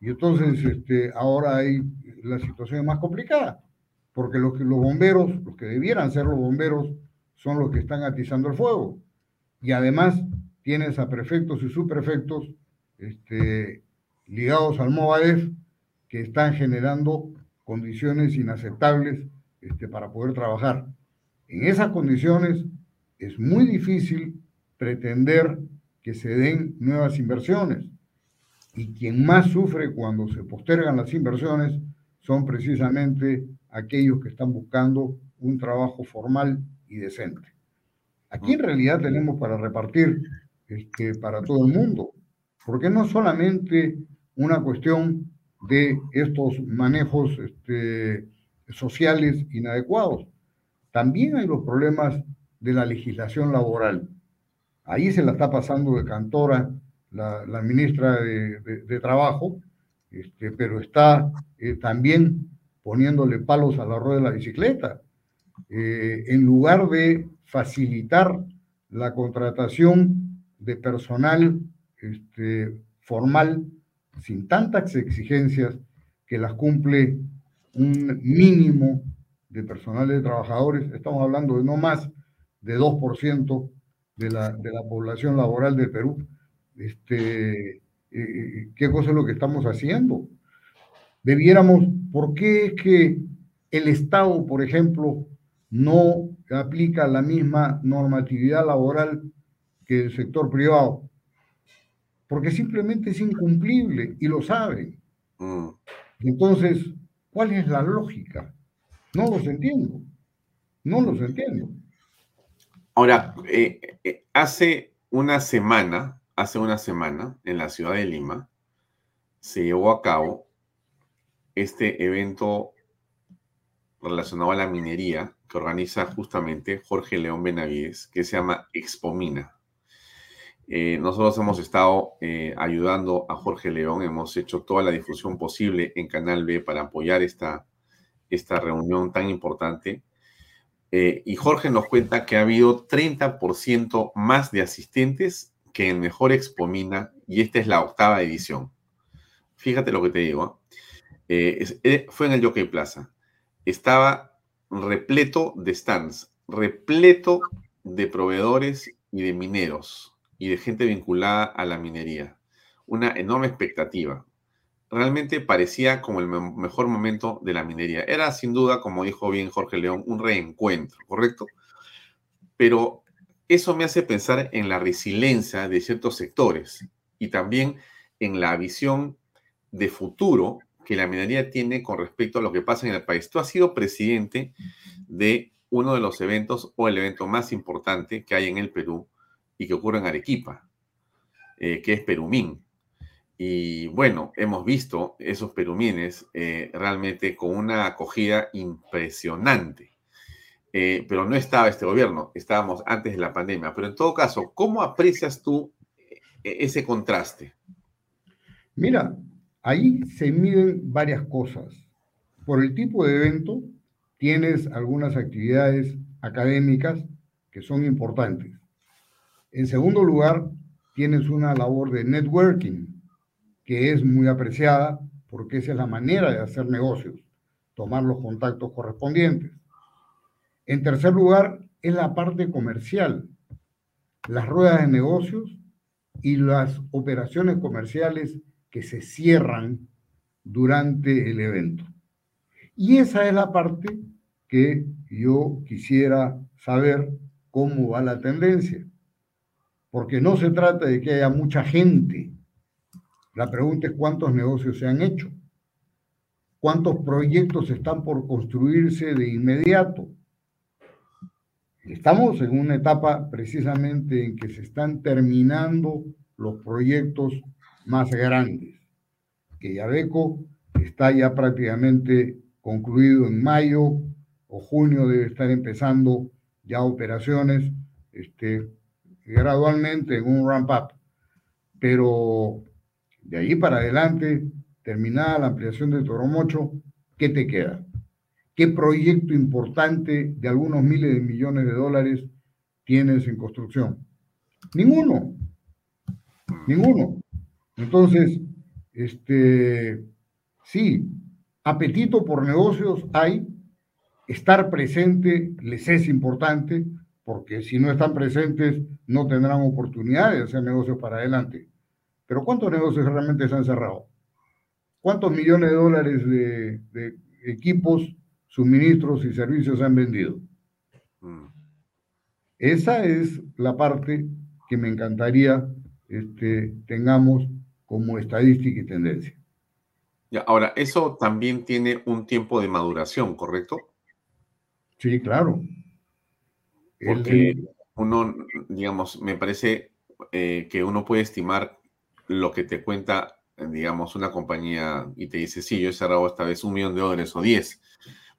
Y entonces este, ahora hay, la situación es más complicada, porque los, los bomberos, los que debieran ser los bomberos, son los que están atizando el fuego. Y además tienes a prefectos y subprefectos este, ligados al MOADEF que están generando condiciones inaceptables este, para poder trabajar. En esas condiciones es muy difícil pretender que se den nuevas inversiones y quien más sufre cuando se postergan las inversiones son precisamente aquellos que están buscando un trabajo formal y decente. Aquí en realidad tenemos para repartir este, para todo el mundo, porque no solamente una cuestión de estos manejos este, sociales inadecuados, también hay los problemas de la legislación laboral. Ahí se la está pasando de cantora la, ministra de, Trabajo, este, pero está eh, también poniéndole palos a la rueda de la bicicleta. Eh, en lugar de facilitar la contratación de personal este, formal sin tantas exigencias que las cumple un mínimo de personal de trabajadores, estamos hablando de no más de 2% de la, de la población laboral del Perú. Este, eh, eh, ¿Qué cosa es lo que estamos haciendo? Debiéramos, ¿por qué es que el Estado, por ejemplo, no aplica la misma normatividad laboral que el sector privado? Porque simplemente es incumplible y lo saben. Mm. Entonces, ¿cuál es la lógica? No los entiendo. No los entiendo. Ahora, eh, eh, hace una semana, hace una semana, en la ciudad de Lima, se llevó a cabo este evento relacionado a la minería que organiza justamente Jorge León Benavides, que se llama Expomina. Eh, nosotros hemos estado ayudando a Jorge León, hemos hecho toda la difusión posible en Canal B para apoyar esta, esta reunión tan importante eh, y Jorge nos cuenta que ha habido 30% más de asistentes que en Mejor Expomina y esta es la octava edición. Fíjate lo que te digo. ¿eh? Eh, fue en el Jockey Plaza. Estaba repleto de stands, repleto de proveedores y de mineros y de gente vinculada a la minería. Una enorme expectativa realmente parecía como el mejor momento de la minería. Era sin duda, como dijo bien Jorge León, un reencuentro, ¿correcto? Pero eso me hace pensar en la resiliencia de ciertos sectores y también en la visión de futuro que la minería tiene con respecto a lo que pasa en el país. Tú has sido presidente de uno de los eventos o el evento más importante que hay en el Perú y que ocurre en Arequipa, eh, que es Perumín. Y bueno, hemos visto esos perumines eh, realmente con una acogida impresionante. Eh, pero no estaba este gobierno, estábamos antes de la pandemia. Pero en todo caso, ¿cómo aprecias tú eh, ese contraste? Mira, ahí se miden varias cosas. Por el tipo de evento, tienes algunas actividades académicas que son importantes. En segundo lugar, tienes una labor de networking que es muy apreciada porque esa es la manera de hacer negocios, tomar los contactos correspondientes. En tercer lugar, es la parte comercial, las ruedas de negocios y las operaciones comerciales que se cierran durante el evento. Y esa es la parte que yo quisiera saber cómo va la tendencia, porque no se trata de que haya mucha gente la pregunta es cuántos negocios se han hecho, cuántos proyectos están por construirse de inmediato. Estamos en una etapa precisamente en que se están terminando los proyectos más grandes, que Yabeco está ya prácticamente concluido en mayo o junio, debe estar empezando ya operaciones este, gradualmente en un ramp-up. Pero de ahí para adelante, terminada la ampliación de Toromocho, ¿qué te queda? ¿Qué proyecto importante de algunos miles de millones de dólares tienes en construcción? Ninguno. Ninguno. Entonces, este, sí, apetito por negocios hay, estar presente les es importante, porque si no están presentes no tendrán oportunidad de hacer negocios para adelante. Pero ¿cuántos negocios realmente se han cerrado? ¿Cuántos millones de dólares de, equipos, suministros y servicios se han vendido? Mm. Esa es la parte que me encantaría este, tengamos como estadística y tendencia. Ya, ahora, eso también tiene un tiempo de maduración, ¿correcto? Sí, claro. Porque uno, digamos, me parece eh, que uno puede estimar lo que te cuenta, digamos, una compañía y te dice, sí, yo he cerrado esta vez un millón de dólares o diez,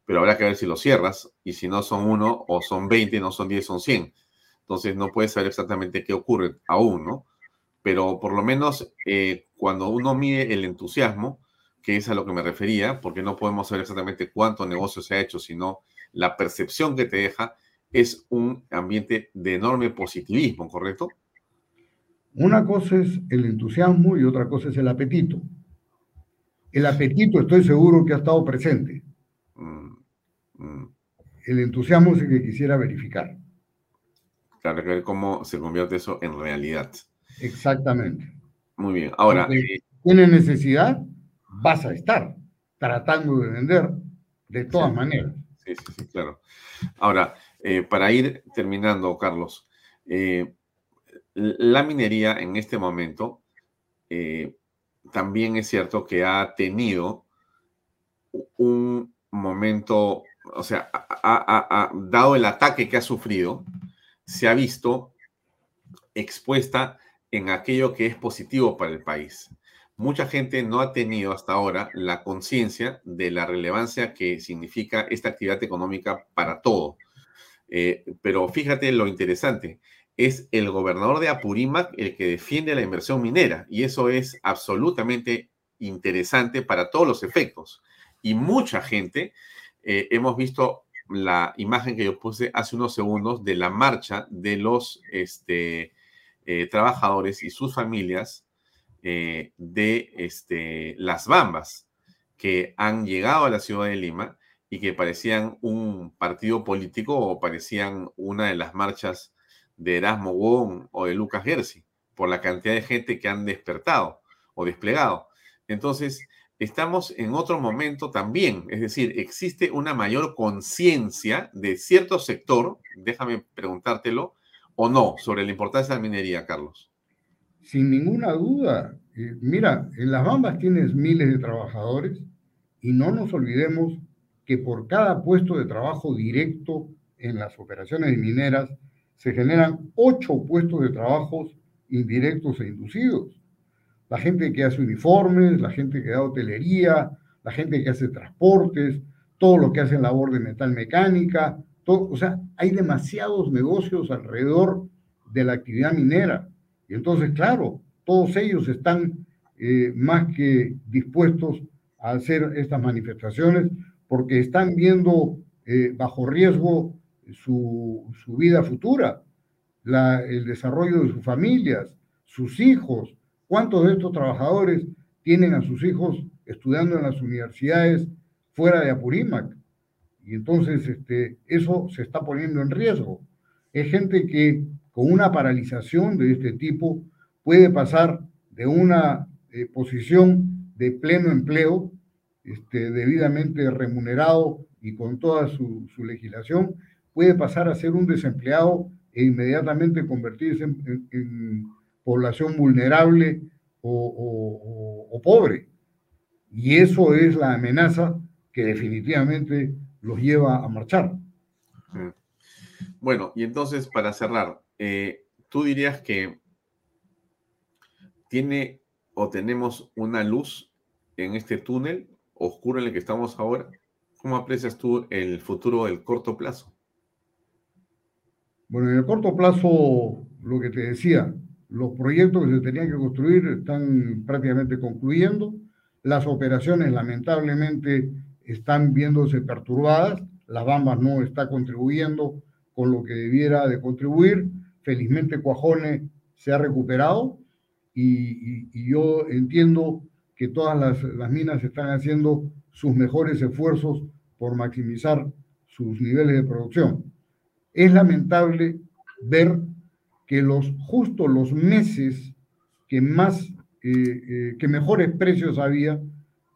pero habrá que ver si lo cierras y si no son uno o son 20, no son 10, son 100. Entonces no puedes saber exactamente qué ocurre aún, ¿no? Pero por lo menos eh, cuando uno mide el entusiasmo, que es a lo que me refería, porque no podemos saber exactamente cuánto negocio se ha hecho, sino la percepción que te deja es un ambiente de enorme positivismo, ¿correcto? Una cosa es el entusiasmo y otra cosa es el apetito. El apetito estoy seguro que ha estado presente. Mm. El entusiasmo es el que quisiera verificar. Claro, que ver cómo se convierte eso en realidad. Exactamente. Muy bien. Ahora. Si tiene necesidad, vas a estar tratando de vender de todas maneras. Sí, sí, sí, claro. Ahora, eh, para ir terminando, Carlos, eh, la minería en este momento eh, también es cierto que ha tenido un momento, o sea, dado el ataque que ha sufrido, se ha visto expuesta en aquello que es positivo para el país. Mucha gente no ha tenido hasta ahora la conciencia de la relevancia que significa esta actividad económica para todo. Eh, pero fíjate lo interesante, es el gobernador de Apurímac el que defiende la inversión minera y eso es absolutamente interesante para todos los efectos. Y mucha gente, eh, hemos visto la imagen que yo puse hace unos segundos de la marcha de los este, eh, trabajadores y sus familias eh, de este, las Bambas que han llegado a la ciudad de Lima y que parecían un partido político o parecían una de las marchas de Erasmo Wong o de Lucas Gersi, por la cantidad de gente que han despertado o desplegado. Entonces, estamos en otro momento también, es decir, existe una mayor conciencia de cierto sector, déjame preguntártelo, o no, sobre la importancia de la minería, Carlos. Sin ninguna duda. Eh, mira, en las Bambas tienes miles de trabajadores y no nos olvidemos que por cada puesto de trabajo directo en las operaciones mineras se generan ocho puestos de trabajo indirectos e inducidos. La gente que hace uniformes, la gente que da hotelería, la gente que hace transportes, todo lo que hace en labor de metal mecánica, todo, o sea, hay demasiados negocios alrededor de la actividad minera. Y entonces, claro, todos ellos están eh, más que dispuestos a hacer estas manifestaciones porque están viendo eh, bajo riesgo su, vida futura, el desarrollo de sus familias, sus hijos. ¿Cuántos de estos trabajadores tienen a sus hijos estudiando en las universidades fuera de Apurímac? Y entonces este, eso se está poniendo en riesgo. Es gente que con una paralización de este tipo puede pasar de una eh, posición de pleno empleo, este, debidamente remunerado y con toda su, su legislación, puede pasar a ser un desempleado e inmediatamente convertirse en, población vulnerable o, pobre. Y eso es la amenaza que definitivamente los lleva a marchar. Bueno, y entonces para cerrar, eh, tú dirías que tiene o tenemos una luz en este túnel oscuro en el que estamos ahora. ¿Cómo aprecias tú el futuro del corto plazo? Bueno, en el corto plazo, lo que te decía, los proyectos que se tenían que construir están prácticamente concluyendo. Las operaciones, lamentablemente, están viéndose perturbadas. Las Bambas no está contribuyendo con lo que debiera de contribuir. Felizmente, Cuajone se ha recuperado y, yo entiendo que todas las, las minas están haciendo sus mejores esfuerzos por maximizar sus niveles de producción es lamentable ver que los justo los meses que más eh, eh, que mejores precios había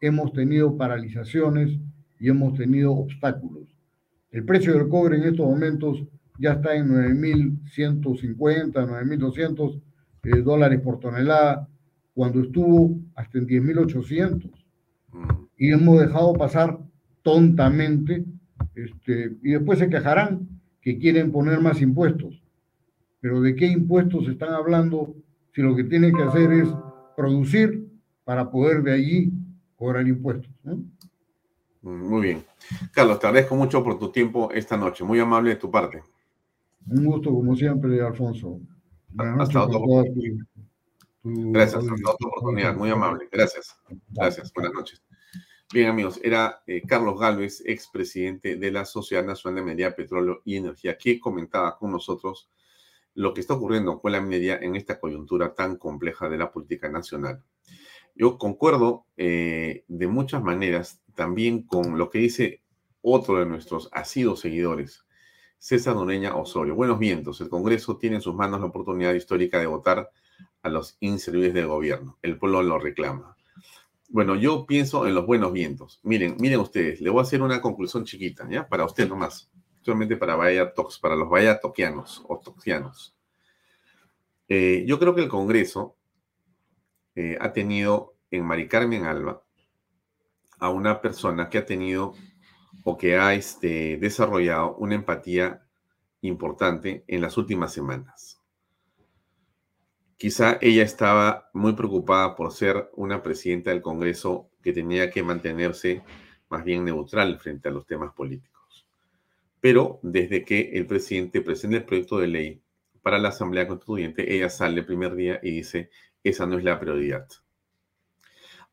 hemos tenido paralizaciones y hemos tenido obstáculos. El precio del cobre en estos momentos ya está en 9.150, 9.200 eh, dólares por tonelada, cuando estuvo hasta en 10.800. Y hemos dejado pasar tontamente, este, y después se quejarán que quieren poner más impuestos. Pero ¿de qué impuestos están hablando si lo que tienen que hacer es producir para poder de allí cobrar impuestos? Muy bien. Carlos, te agradezco mucho por tu tiempo esta noche. Muy amable de tu parte. Un gusto, como siempre, Alfonso. Buenas hasta otra oportunidad. Gracias, hasta otra oportunidad. Muy amable. Gracias. Gracias. Buenas noches. Bien, amigos, era eh, Carlos Galvez, expresidente de la Sociedad Nacional de Minería, Petróleo y Energía, que comentaba con nosotros lo que está ocurriendo con la minería en esta coyuntura tan compleja de la política nacional. Yo concuerdo eh, de muchas maneras también con lo que dice otro de nuestros asidos seguidores, César Noreña Osorio. Buenos vientos. El Congreso tiene en sus manos la oportunidad histórica de votar a los inservibles del gobierno. El pueblo lo reclama. Bueno, yo pienso en los buenos vientos. Miren, miren ustedes, le voy a hacer una conclusión chiquita, ¿ya? Para usted nomás. Solamente para para los Vaya Toquianos o Toxianos. Eh, yo creo que el Congreso eh, ha tenido en Mari Carmen Alba a una persona que ha tenido o que ha este, desarrollado una empatía importante en las últimas semanas. Quizá ella estaba muy preocupada por ser una presidenta del Congreso que tenía que mantenerse más bien neutral frente a los temas políticos. Pero desde que el presidente presenta el proyecto de ley para la Asamblea Constituyente, ella sale el primer día y dice, esa no es la prioridad.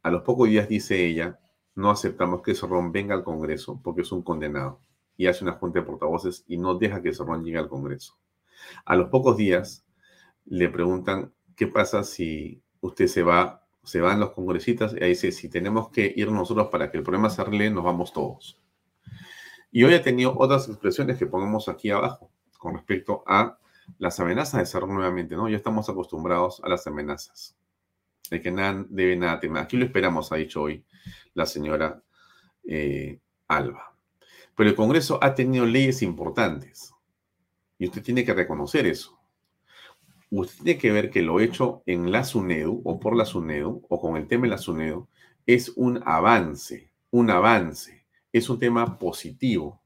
A los pocos días dice ella, no aceptamos que Cerrón venga al Congreso porque es un condenado y hace una junta de portavoces y no deja que Cerrón llegue al Congreso. A los pocos días le preguntan qué pasa si usted se va, se van los congresistas y ahí dice, si tenemos que ir nosotros para que el problema se arregle, nos vamos todos. Y hoy ha tenido otras expresiones que ponemos aquí abajo con respecto a las amenazas de Cerrón nuevamente, ¿no? Ya estamos acostumbrados a las amenazas de que nada debe nada temer. Aquí lo esperamos, ha dicho hoy la señora eh, Alba. Pero el Congreso ha tenido leyes importantes y usted tiene que reconocer eso. Usted tiene que ver que lo hecho en la SUNEDU o por la SUNEDU o con el tema de la SUNEDU es un avance, un avance, es un tema positivo,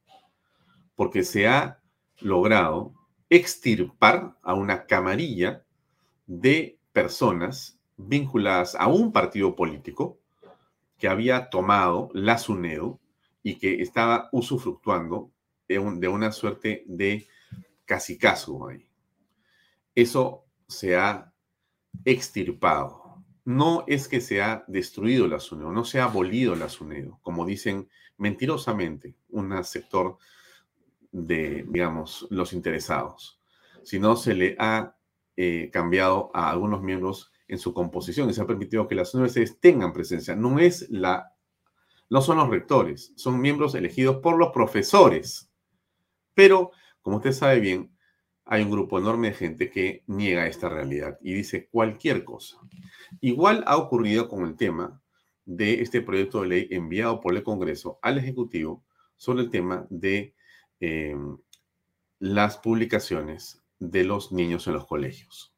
porque se ha logrado extirpar a una camarilla de personas vinculadas a un partido político que había tomado la SUNEDU y que estaba usufructuando de, una suerte de caso ahí. Eso se ha extirpado. No es que se ha destruido la SUNEDU, no se ha abolido la SUNEDU, como dicen mentirosamente un sector de, digamos, los interesados, sino se le ha eh, cambiado a algunos miembros en su composición y se ha permitido que las universidades tengan presencia. No es la, no son los rectores, son miembros elegidos por los profesores. Pero, como usted sabe bien, hay un grupo enorme de gente que niega esta realidad y dice cualquier cosa. Igual ha ocurrido con el tema de este proyecto de ley enviado por el Congreso al Ejecutivo sobre el tema de eh, las publicaciones de los niños en los colegios.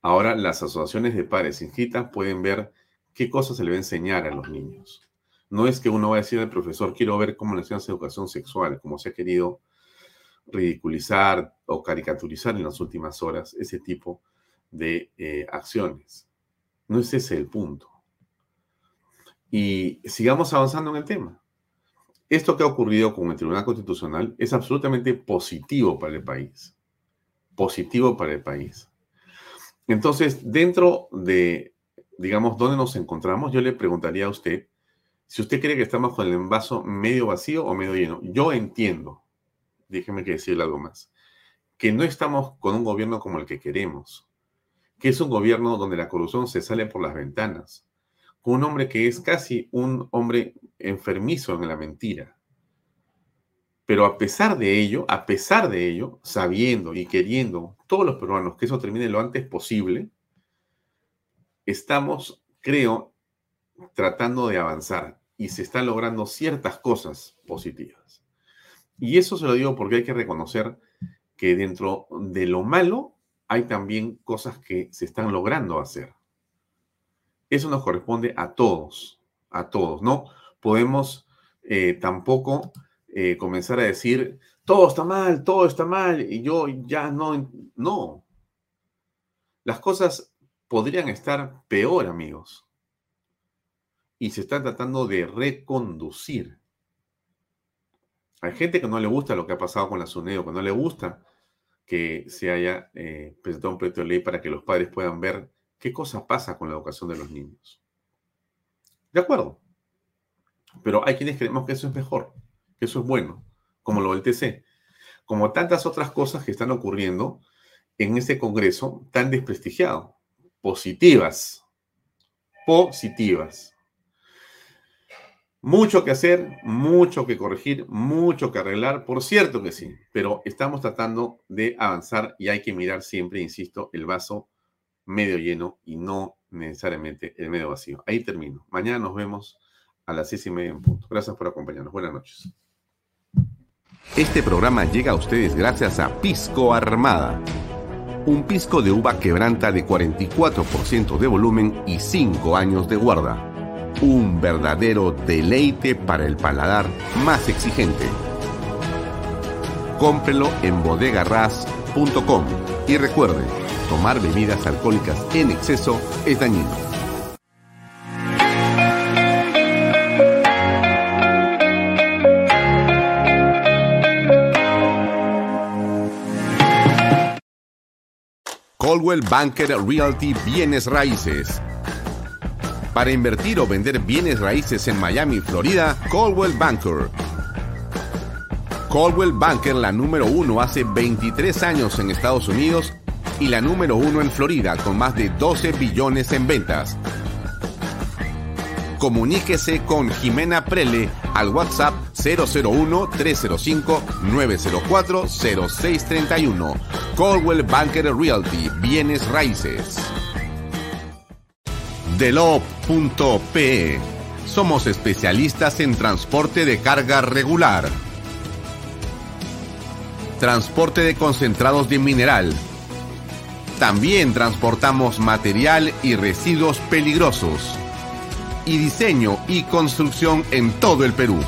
Ahora las asociaciones de padres inscritas pueden ver qué cosas se le va a enseñar a los niños. No es que uno va a decir al profesor, quiero ver cómo le educación sexual, como se ha querido ridiculizar o caricaturizar en las últimas horas ese tipo de eh, acciones. No es ese el punto. Y sigamos avanzando en el tema. Esto que ha ocurrido con el Tribunal Constitucional es absolutamente positivo para el país. Positivo para el país. Entonces, dentro de, digamos, dónde nos encontramos, yo le preguntaría a usted si usted cree que estamos con el vaso medio vacío o medio lleno. Yo entiendo, déjeme que decirle algo más, que no estamos con un gobierno como el que queremos, que es un gobierno donde la corrupción se sale por las ventanas, con un hombre que es casi un hombre enfermizo en la mentira, pero a pesar de ello, a pesar de ello, sabiendo y queriendo todos los peruanos que eso termine lo antes posible, estamos, creo, tratando de avanzar y se están logrando ciertas cosas positivas. Y eso se lo digo porque hay que reconocer que dentro de lo malo hay también cosas que se están logrando hacer. Eso nos corresponde a todos, a todos. No podemos eh, tampoco eh, comenzar a decir, todo está mal, todo está mal, y yo ya no, no. Las cosas podrían estar peor, amigos. Y se está tratando de reconducir. Hay gente que no le gusta lo que ha pasado con la SUNEDO, que no le gusta que se haya eh, presentado un proyecto de ley para que los padres puedan ver qué cosa pasa con la educación de los niños. De acuerdo. Pero hay quienes creemos que eso es mejor, que eso es bueno, como lo del TC, como tantas otras cosas que están ocurriendo en este Congreso tan desprestigiado. Positivas. Positivas. Mucho que hacer, mucho que corregir, mucho que arreglar, por cierto que sí, pero estamos tratando de avanzar y hay que mirar siempre, insisto, el vaso medio lleno y no necesariamente el medio vacío. Ahí termino. Mañana nos vemos a las seis y media en punto. Gracias por acompañarnos. Buenas noches. Este programa llega a ustedes gracias a Pisco Armada. Un pisco de uva quebranta de 44% de volumen y 5 años de guarda un verdadero deleite para el paladar más exigente. Cómprelo en bodegarras.com y recuerde, tomar bebidas alcohólicas en exceso es dañino. Coldwell Banker Realty Bienes Raíces para invertir o vender bienes raíces en Miami, Florida, Coldwell Banker. Coldwell Banker, la número uno hace 23 años en Estados Unidos y la número uno en Florida con más de 12 billones en ventas. Comuníquese con Jimena Prele al WhatsApp 001-305-904-0631. Coldwell Banker Realty, bienes raíces. Delop.pe. Somos especialistas en transporte de carga regular, transporte de concentrados de mineral. También transportamos material y residuos peligrosos. Y diseño y construcción en todo el Perú.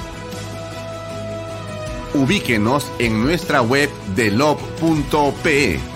Ubíquenos en nuestra web delop.pe